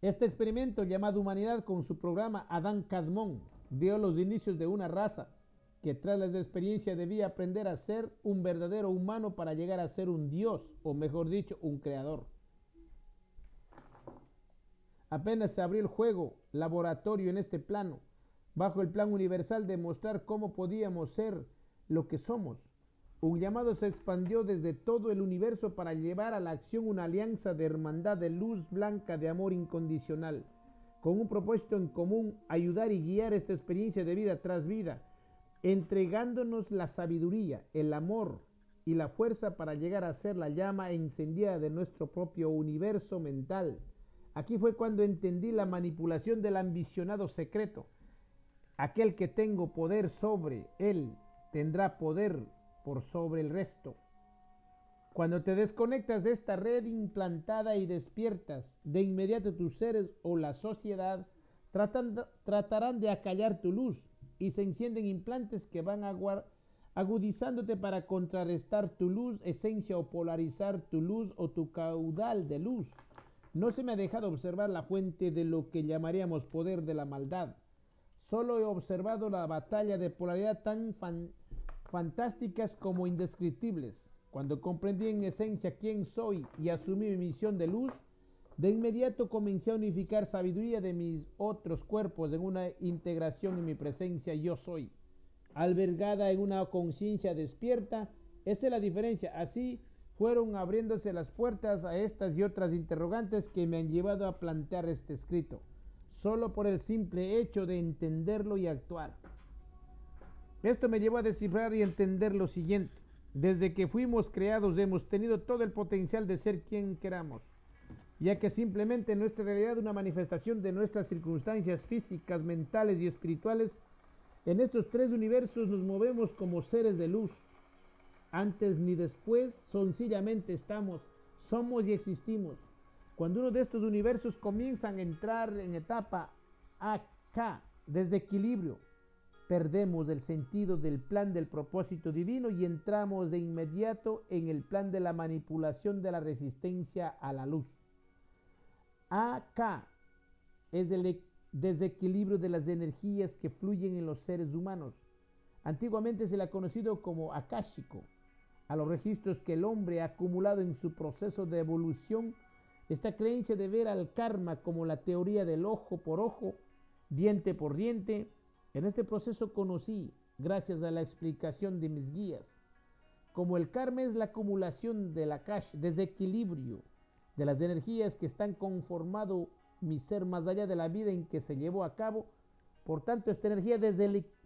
Este experimento llamado Humanidad con su programa Adán Cadmón dio los inicios de una raza que tras la experiencia debía aprender a ser un verdadero humano para llegar a ser un Dios, o mejor dicho, un creador. Apenas se abrió el juego laboratorio en este plano, bajo el plan universal de mostrar cómo podíamos ser lo que somos. Un llamado se expandió desde todo el universo para llevar a la acción una alianza de hermandad de luz blanca de amor incondicional, con un propósito en común, ayudar y guiar esta experiencia de vida tras vida, entregándonos la sabiduría, el amor y la fuerza para llegar a ser la llama encendida de nuestro propio universo mental Aquí fue cuando entendí la manipulación del ambicionado secreto. Aquel que tengo poder sobre él tendrá poder por sobre el resto. Cuando te desconectas de esta red implantada y despiertas, de inmediato tus seres o la sociedad tratarán de acallar tu luz y se encienden implantes que van agudizándote para contrarrestar tu luz, esencia o polarizar tu luz o tu caudal de luz. No se me ha dejado observar la fuente de lo que llamaríamos poder de la maldad. Solo he observado la batalla de polaridad tan fantásticas como indescriptibles. Cuando comprendí en esencia quién soy y asumí mi misión de luz, de inmediato comencé a unificar sabiduría de mis otros cuerpos en una integración en mi presencia yo soy. Albergada en una conciencia despierta, esa es la diferencia. Así fueron abriéndose las puertas a estas y otras interrogantes que me han llevado a plantear este escrito, solo por el simple hecho de entenderlo y actuar. Esto me llevó a descifrar y entender lo siguiente. Desde que fuimos creados hemos tenido todo el potencial de ser quien queramos, ya que simplemente nuestra realidad una manifestación de nuestras circunstancias físicas, mentales y espirituales. En estos tres universos nos movemos como seres de luz, antes ni después, sencillamente estamos, somos y existimos. Cuando uno de estos universos comienzan a entrar en etapa acá, desequilibrio, perdemos el sentido del plan del propósito divino y entramos de inmediato en el plan de la manipulación de la resistencia a la luz. Acá es el e-, desequilibrio de las energías que fluyen en los seres humanos. Antiguamente se le ha conocido como akáshico a los registros que el hombre ha acumulado en su proceso de evolución, esta creencia de ver al karma como la teoría del ojo por ojo, diente por diente, en este proceso conocí, gracias a la explicación de mis guías, como el karma es la acumulación de la cash, desequilibrio de las energías que están conformado mi ser más allá de la vida en que se llevó a cabo, por tanto esta energía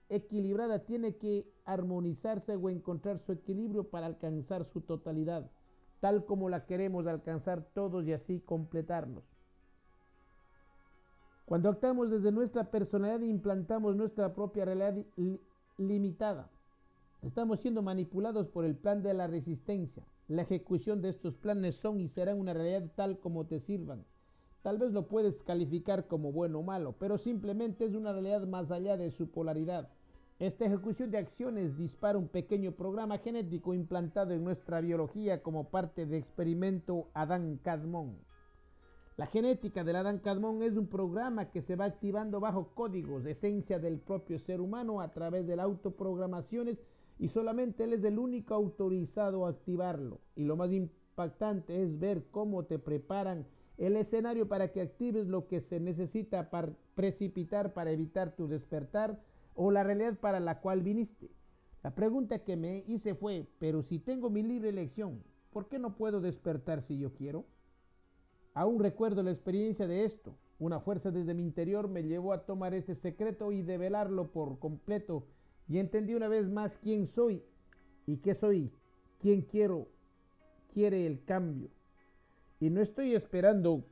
desequilibrada tiene que armonizarse o encontrar su equilibrio para alcanzar su totalidad, tal como la queremos alcanzar todos y así completarnos. Cuando actuamos desde nuestra personalidad implantamos nuestra propia realidad limitada, estamos siendo manipulados por el plan de la resistencia. La ejecución de estos planes son y serán una realidad tal como te sirvan. Tal vez lo puedes calificar como bueno o malo, pero simplemente es una realidad más allá de su polaridad. Esta ejecución de acciones dispara un pequeño programa genético implantado en nuestra biología como parte del experimento Adán Cadmón. La genética del Adán Cadmón es un programa que se va activando bajo códigos de esencia del propio ser humano a través de las autoprogramaciones y solamente él es el único autorizado a activarlo. Y lo más impactante es ver cómo te preparan el escenario para que actives lo que se necesita para precipitar para evitar tu despertar o la realidad para la cual viniste. La pregunta que me hice fue, pero si tengo mi libre elección, ¿por qué no puedo despertar si yo quiero? Aún recuerdo la experiencia de esto. Una fuerza desde mi interior me llevó a tomar este secreto y develarlo por completo y entendí una vez más quién soy y qué soy, quién quiero, quiere el cambio. Y no estoy esperando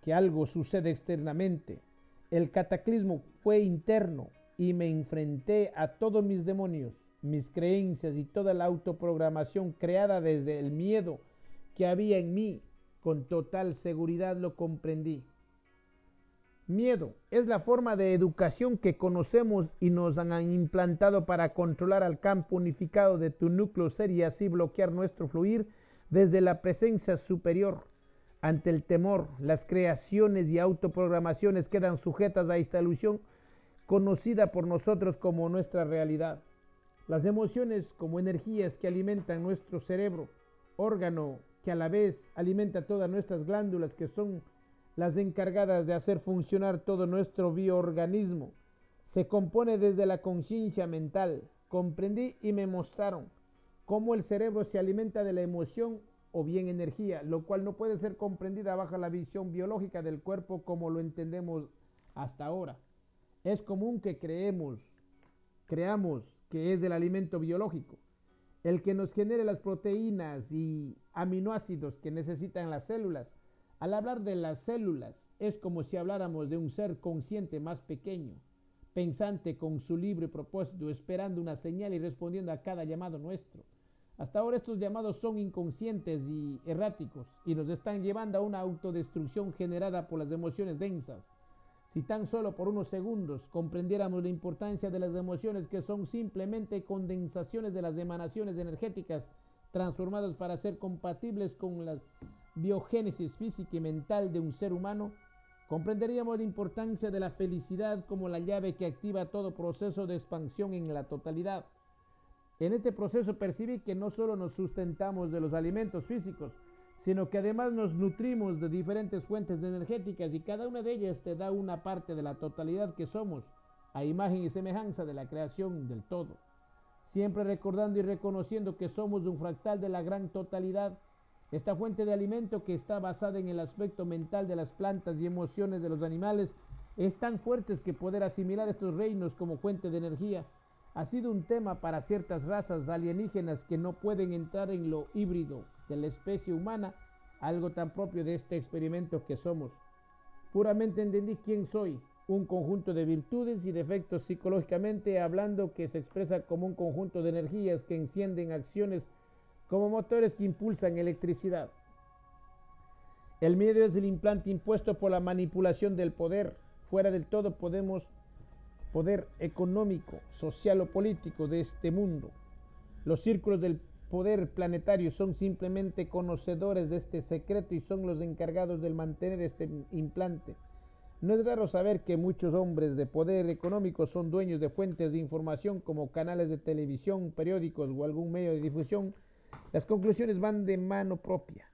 que algo suceda externamente. El cataclismo fue interno y me enfrenté a todos mis demonios, mis creencias y toda la autoprogramación creada desde el miedo que había en mí con total seguridad lo comprendí. Miedo es la forma de educación que conocemos y nos han implantado para controlar al campo unificado de tu núcleo ser y así bloquear nuestro fluir desde la presencia superior. Ante el temor, las creaciones y autoprogramaciones quedan sujetas a esta ilusión conocida por nosotros como nuestra realidad. Las emociones como energías que alimentan nuestro cerebro, órgano que a la vez alimenta todas nuestras glándulas que son las encargadas de hacer funcionar todo nuestro bioorganismo. Se compone desde la conciencia mental. Comprendí y me mostraron cómo el cerebro se alimenta de la emoción o bien energía, lo cual no puede ser comprendida bajo la visión biológica del cuerpo como lo entendemos hasta ahora. Es común que creemos, creamos que es el alimento biológico, el que nos genere las proteínas y aminoácidos que necesitan las células. Al hablar de las células, es como si habláramos de un ser consciente más pequeño, pensante con su libre propósito, esperando una señal y respondiendo a cada llamado nuestro. Hasta ahora estos llamados son inconscientes y erráticos y nos están llevando a una autodestrucción generada por las emociones densas si tan solo por unos segundos comprendiéramos la importancia de las emociones que son simplemente condensaciones de las emanaciones energéticas transformadas para ser compatibles con la biogénesis física y mental de un ser humano, comprenderíamos la importancia de la felicidad como la llave que activa todo proceso de expansión en la totalidad. En este proceso percibí que no solo nos sustentamos de los alimentos físicos, sino que además nos nutrimos de diferentes fuentes energéticas y cada una de ellas te da una parte de la totalidad que somos, a imagen y semejanza de la creación del todo. Siempre recordando y reconociendo que somos un fractal de la gran totalidad, esta fuente de alimento que está basada en el aspecto mental de las plantas y emociones de los animales es tan fuerte que poder asimilar estos reinos como fuente de energía ha sido un tema para ciertas razas alienígenas que no pueden entrar en lo híbrido de la especie humana, algo tan propio de este experimento que somos. Puramente entendí quién soy, un conjunto de virtudes y defectos psicológicamente hablando que se expresa como un conjunto de energías que encienden acciones como motores que impulsan electricidad. El miedo es el implante impuesto por la manipulación del poder. Fuera del todo podemos poder económico, social o político de este mundo. Los círculos del poder planetario son simplemente conocedores de este secreto y son los encargados de mantener este implante. No es raro saber que muchos hombres de poder económico son dueños de fuentes de información como canales de televisión, periódicos o algún medio de difusión. Las conclusiones van de mano propia.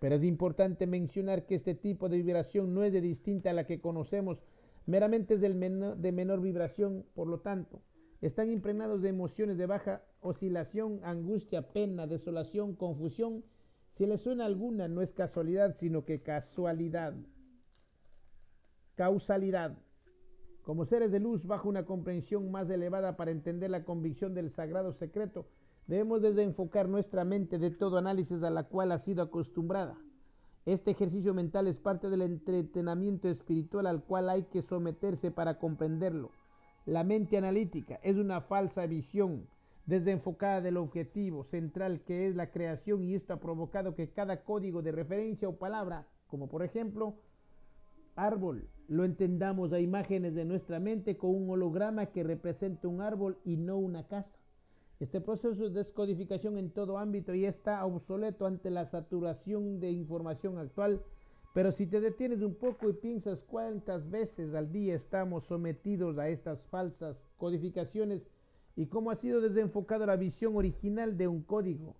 Pero es importante mencionar que este tipo de vibración no es de distinta a la que conocemos meramente es del de menor vibración, por lo tanto, están impregnados de emociones de baja oscilación, angustia, pena, desolación, confusión, si le suena alguna, no es casualidad, sino que casualidad. Causalidad. Como seres de luz, bajo una comprensión más elevada para entender la convicción del sagrado secreto, debemos desenfocar nuestra mente de todo análisis a la cual ha sido acostumbrada. Este ejercicio mental es parte del entretenimiento espiritual al cual hay que someterse para comprenderlo. La mente analítica es una falsa visión desenfocada del objetivo central que es la creación y esto ha provocado que cada código de referencia o palabra, como por ejemplo árbol, lo entendamos a imágenes de nuestra mente con un holograma que representa un árbol y no una casa. Este proceso de descodificación en todo ámbito ya está obsoleto ante la saturación de información actual, pero si te detienes un poco y piensas cuántas veces al día estamos sometidos a estas falsas codificaciones y cómo ha sido desenfocada la visión original de un código,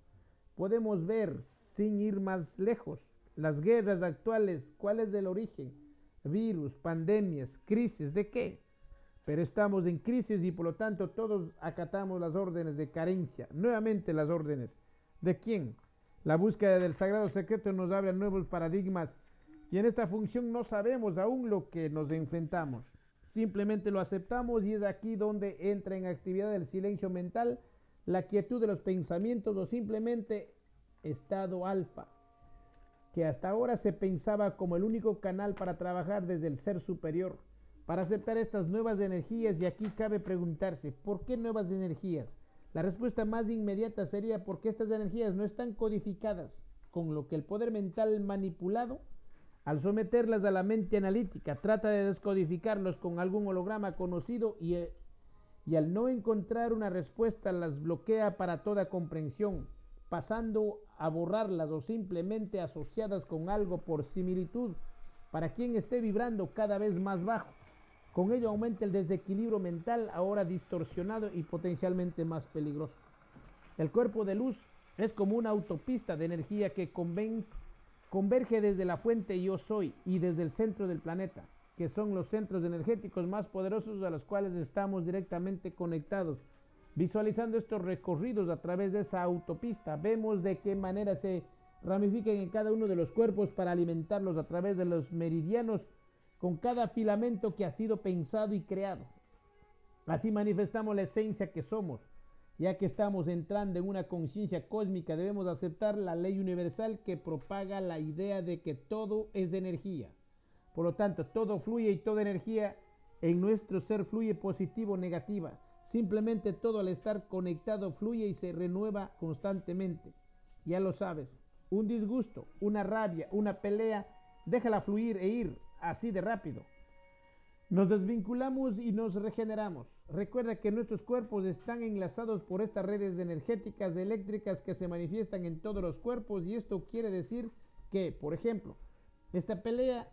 podemos ver, sin ir más lejos, las guerras actuales, cuál es el origen, virus, pandemias, crisis, ¿de qué? Pero estamos en crisis y por lo tanto todos acatamos las órdenes de carencia. Nuevamente las órdenes. ¿De quién? La búsqueda del sagrado secreto nos abre nuevos paradigmas y en esta función no sabemos aún lo que nos enfrentamos. Simplemente lo aceptamos y es aquí donde entra en actividad el silencio mental, la quietud de los pensamientos o simplemente estado alfa, que hasta ahora se pensaba como el único canal para trabajar desde el ser superior para aceptar estas nuevas energías y aquí cabe preguntarse, ¿por qué nuevas energías? La respuesta más inmediata sería porque estas energías no están codificadas, con lo que el poder mental manipulado, al someterlas a la mente analítica, trata de descodificarlos con algún holograma conocido y, eh, y al no encontrar una respuesta las bloquea para toda comprensión, pasando a borrarlas o simplemente asociadas con algo por similitud, para quien esté vibrando cada vez más bajo. Con ello aumenta el desequilibrio mental, ahora distorsionado y potencialmente más peligroso. El cuerpo de luz es como una autopista de energía que converge desde la fuente yo soy y desde el centro del planeta, que son los centros energéticos más poderosos a los cuales estamos directamente conectados. Visualizando estos recorridos a través de esa autopista, vemos de qué manera se ramifican en cada uno de los cuerpos para alimentarlos a través de los meridianos con cada filamento que ha sido pensado y creado. Así manifestamos la esencia que somos. Ya que estamos entrando en una conciencia cósmica, debemos aceptar la ley universal que propaga la idea de que todo es energía. Por lo tanto, todo fluye y toda energía en nuestro ser fluye positivo o negativa. Simplemente todo al estar conectado fluye y se renueva constantemente. Ya lo sabes, un disgusto, una rabia, una pelea, déjala fluir e ir así de rápido. Nos desvinculamos y nos regeneramos. Recuerda que nuestros cuerpos están enlazados por estas redes energéticas eléctricas que se manifiestan en todos los cuerpos y esto quiere decir que, por ejemplo, esta pelea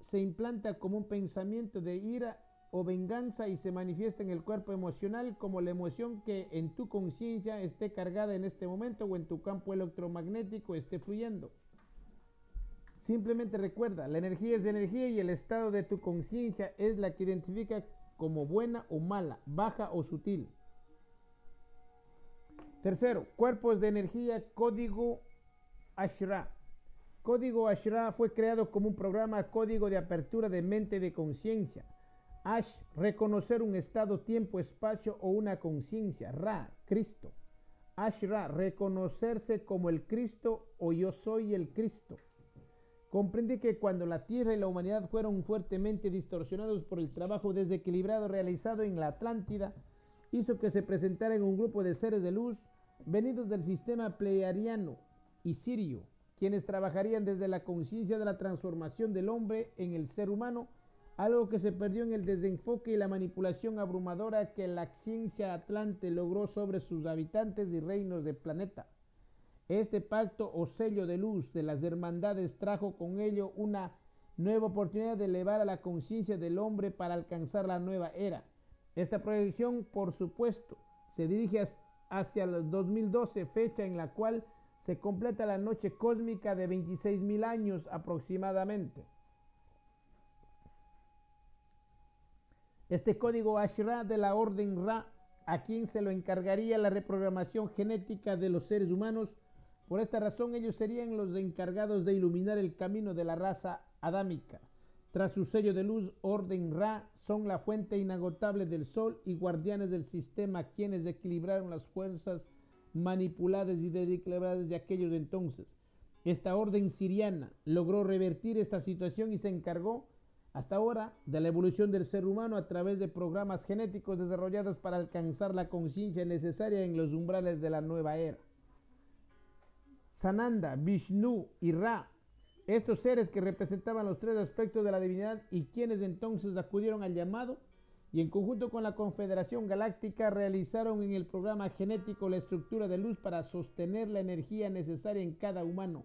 se implanta como un pensamiento de ira o venganza y se manifiesta en el cuerpo emocional como la emoción que en tu conciencia esté cargada en este momento o en tu campo electromagnético esté fluyendo. Simplemente recuerda, la energía es energía y el estado de tu conciencia es la que identifica como buena o mala, baja o sutil. Tercero, cuerpos de energía, código Ashra. Código Ashra fue creado como un programa código de apertura de mente de conciencia. Ash, reconocer un estado, tiempo, espacio o una conciencia. Ra, Cristo. Ashra, reconocerse como el Cristo o yo soy el Cristo. Comprende que cuando la Tierra y la humanidad fueron fuertemente distorsionados por el trabajo desequilibrado realizado en la Atlántida, hizo que se presentara en un grupo de seres de luz venidos del sistema pleiadiano y sirio, quienes trabajarían desde la conciencia de la transformación del hombre en el ser humano, algo que se perdió en el desenfoque y la manipulación abrumadora que la ciencia atlante logró sobre sus habitantes y reinos del planeta. Este pacto o sello de luz de las hermandades trajo con ello una nueva oportunidad de elevar a la conciencia del hombre para alcanzar la nueva era. Esta proyección, por supuesto, se dirige hacia el 2012, fecha en la cual se completa la noche cósmica de 26.000 años aproximadamente. Este código Ashra de la orden Ra a quien se lo encargaría la reprogramación genética de los seres humanos. Por esta razón ellos serían los encargados de iluminar el camino de la raza adámica. Tras su sello de luz, Orden Ra son la fuente inagotable del sol y guardianes del sistema quienes equilibraron las fuerzas manipuladas y desequilibradas de aquellos entonces. Esta orden siriana logró revertir esta situación y se encargó hasta ahora de la evolución del ser humano a través de programas genéticos desarrollados para alcanzar la conciencia necesaria en los umbrales de la nueva era. Sananda, Vishnu y Ra, estos seres que representaban los tres aspectos de la divinidad y quienes entonces acudieron al llamado y en conjunto con la Confederación Galáctica realizaron en el programa genético la estructura de luz para sostener la energía necesaria en cada humano,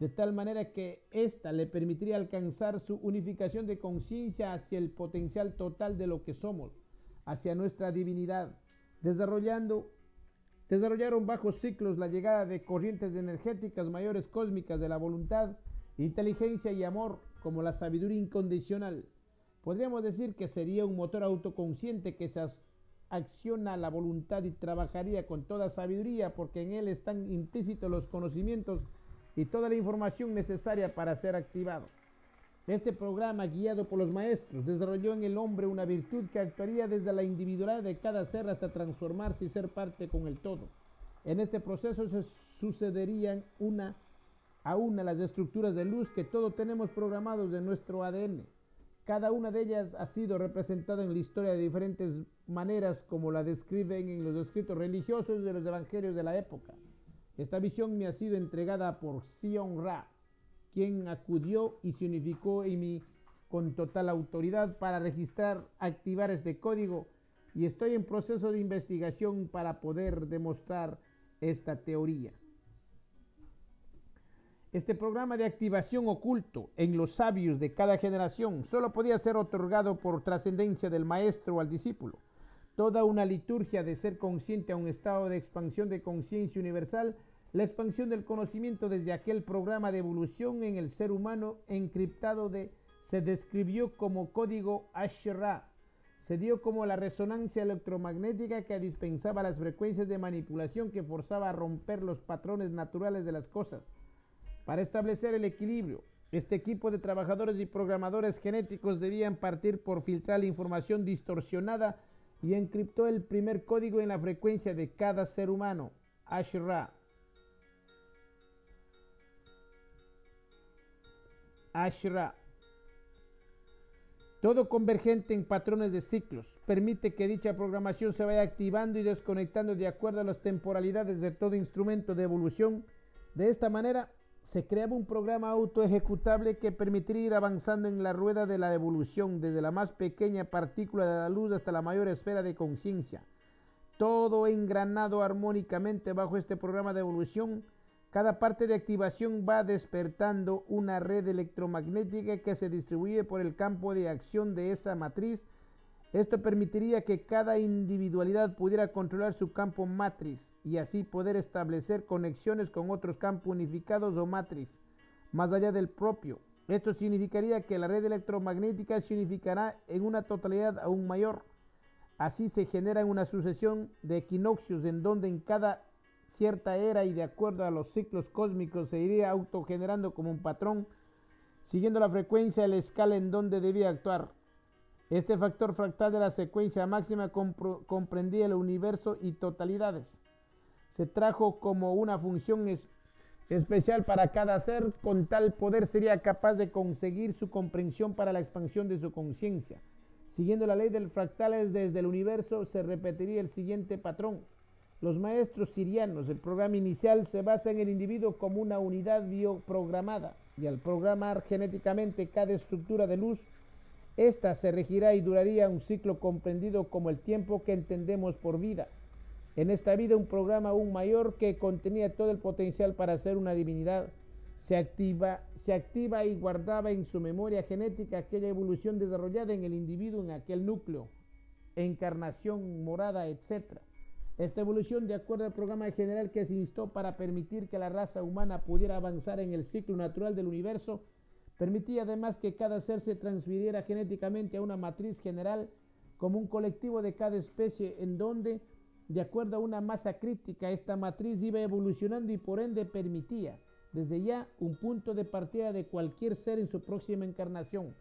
de tal manera que ésta le permitiría alcanzar su unificación de conciencia hacia el potencial total de lo que somos, hacia nuestra divinidad, desarrollando desarrollaron bajo ciclos la llegada de corrientes energéticas mayores cósmicas de la voluntad, inteligencia y amor como la sabiduría incondicional Podríamos decir que sería un motor autoconsciente que se acciona la voluntad y trabajaría con toda sabiduría porque en él están implícitos los conocimientos y toda la información necesaria para ser activado. Este programa, guiado por los maestros, desarrolló en el hombre una virtud que actuaría desde la individualidad de cada ser hasta transformarse y ser parte con el todo. En este proceso se sucederían una a una las estructuras de luz que todos tenemos programados en nuestro ADN. Cada una de ellas ha sido representada en la historia de diferentes maneras como la describen en los escritos religiosos de los evangelios de la época. Esta visión me ha sido entregada por Sion Ra, quien acudió y se unificó en mí con total autoridad para registrar, activar este código y estoy en proceso de investigación para poder demostrar esta teoría. Este programa de activación oculto en los sabios de cada generación solo podía ser otorgado por trascendencia del maestro al discípulo. Toda una liturgia de ser consciente a un estado de expansión de conciencia universal, la expansión del conocimiento desde aquel programa de evolución en el ser humano encriptado se describió como código Ashra. Se dio como la resonancia electromagnética que dispensaba las frecuencias de manipulación que forzaba a romper los patrones naturales de las cosas para establecer el equilibrio, este equipo de trabajadores y programadores genéticos debían partir por filtrar la información distorsionada y encriptó el primer código en la frecuencia de cada ser humano, Ashra. Ashra. Todo convergente en patrones de ciclos permite que dicha programación se vaya activando y desconectando de acuerdo a las temporalidades de todo instrumento de evolución. De esta manera, se creaba un programa autoejecutable que permitiría ir avanzando en la rueda de la evolución, desde la más pequeña partícula de la luz hasta la mayor esfera de conciencia. Todo engranado armónicamente bajo este programa de evolución, cada parte de activación va despertando una red electromagnética que se distribuye por el campo de acción de esa matriz esto permitiría que cada individualidad pudiera controlar su campo matriz y así poder establecer conexiones con otros campos unificados o matriz, más allá del propio. Esto significaría que la red electromagnética se unificará en una totalidad aún mayor. Así se genera una sucesión de equinoccios en donde en cada cierta era y de acuerdo a los ciclos cósmicos se iría autogenerando como un patrón, siguiendo la frecuencia de la escala en donde debía actuar. Este factor fractal de la secuencia máxima comprendía el universo y totalidades. Se trajo como una función especial para cada ser, con tal poder sería capaz de conseguir su comprensión para la expansión de su conciencia. Siguiendo la ley del fractales desde el universo, se repetiría el siguiente patrón. Los maestros sirianos, el programa inicial se basa en el individuo como una unidad bioprogramada, y al programar genéticamente cada estructura de luz, esta se regirá y duraría un ciclo comprendido como el tiempo que entendemos por vida. En esta vida un programa aún mayor que contenía todo el potencial para ser una divinidad. Se activa, se activa y guardaba en su memoria genética aquella evolución desarrollada en el individuo en aquel núcleo, encarnación, morada, etc. Esta evolución, de acuerdo al programa general que se instó para permitir que la raza humana pudiera avanzar en el ciclo natural del universo, Permitía además que cada ser se transfiriera genéticamente a una matriz general como un colectivo de cada especie en donde, de acuerdo a una masa crítica, esta matriz iba evolucionando y por ende permitía, desde ya, un punto de partida de cualquier ser en su próxima encarnación,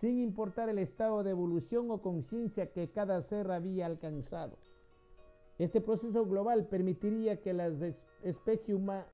sin importar el estado de evolución o conciencia que cada ser había alcanzado. Este proceso global permitiría que la especie humana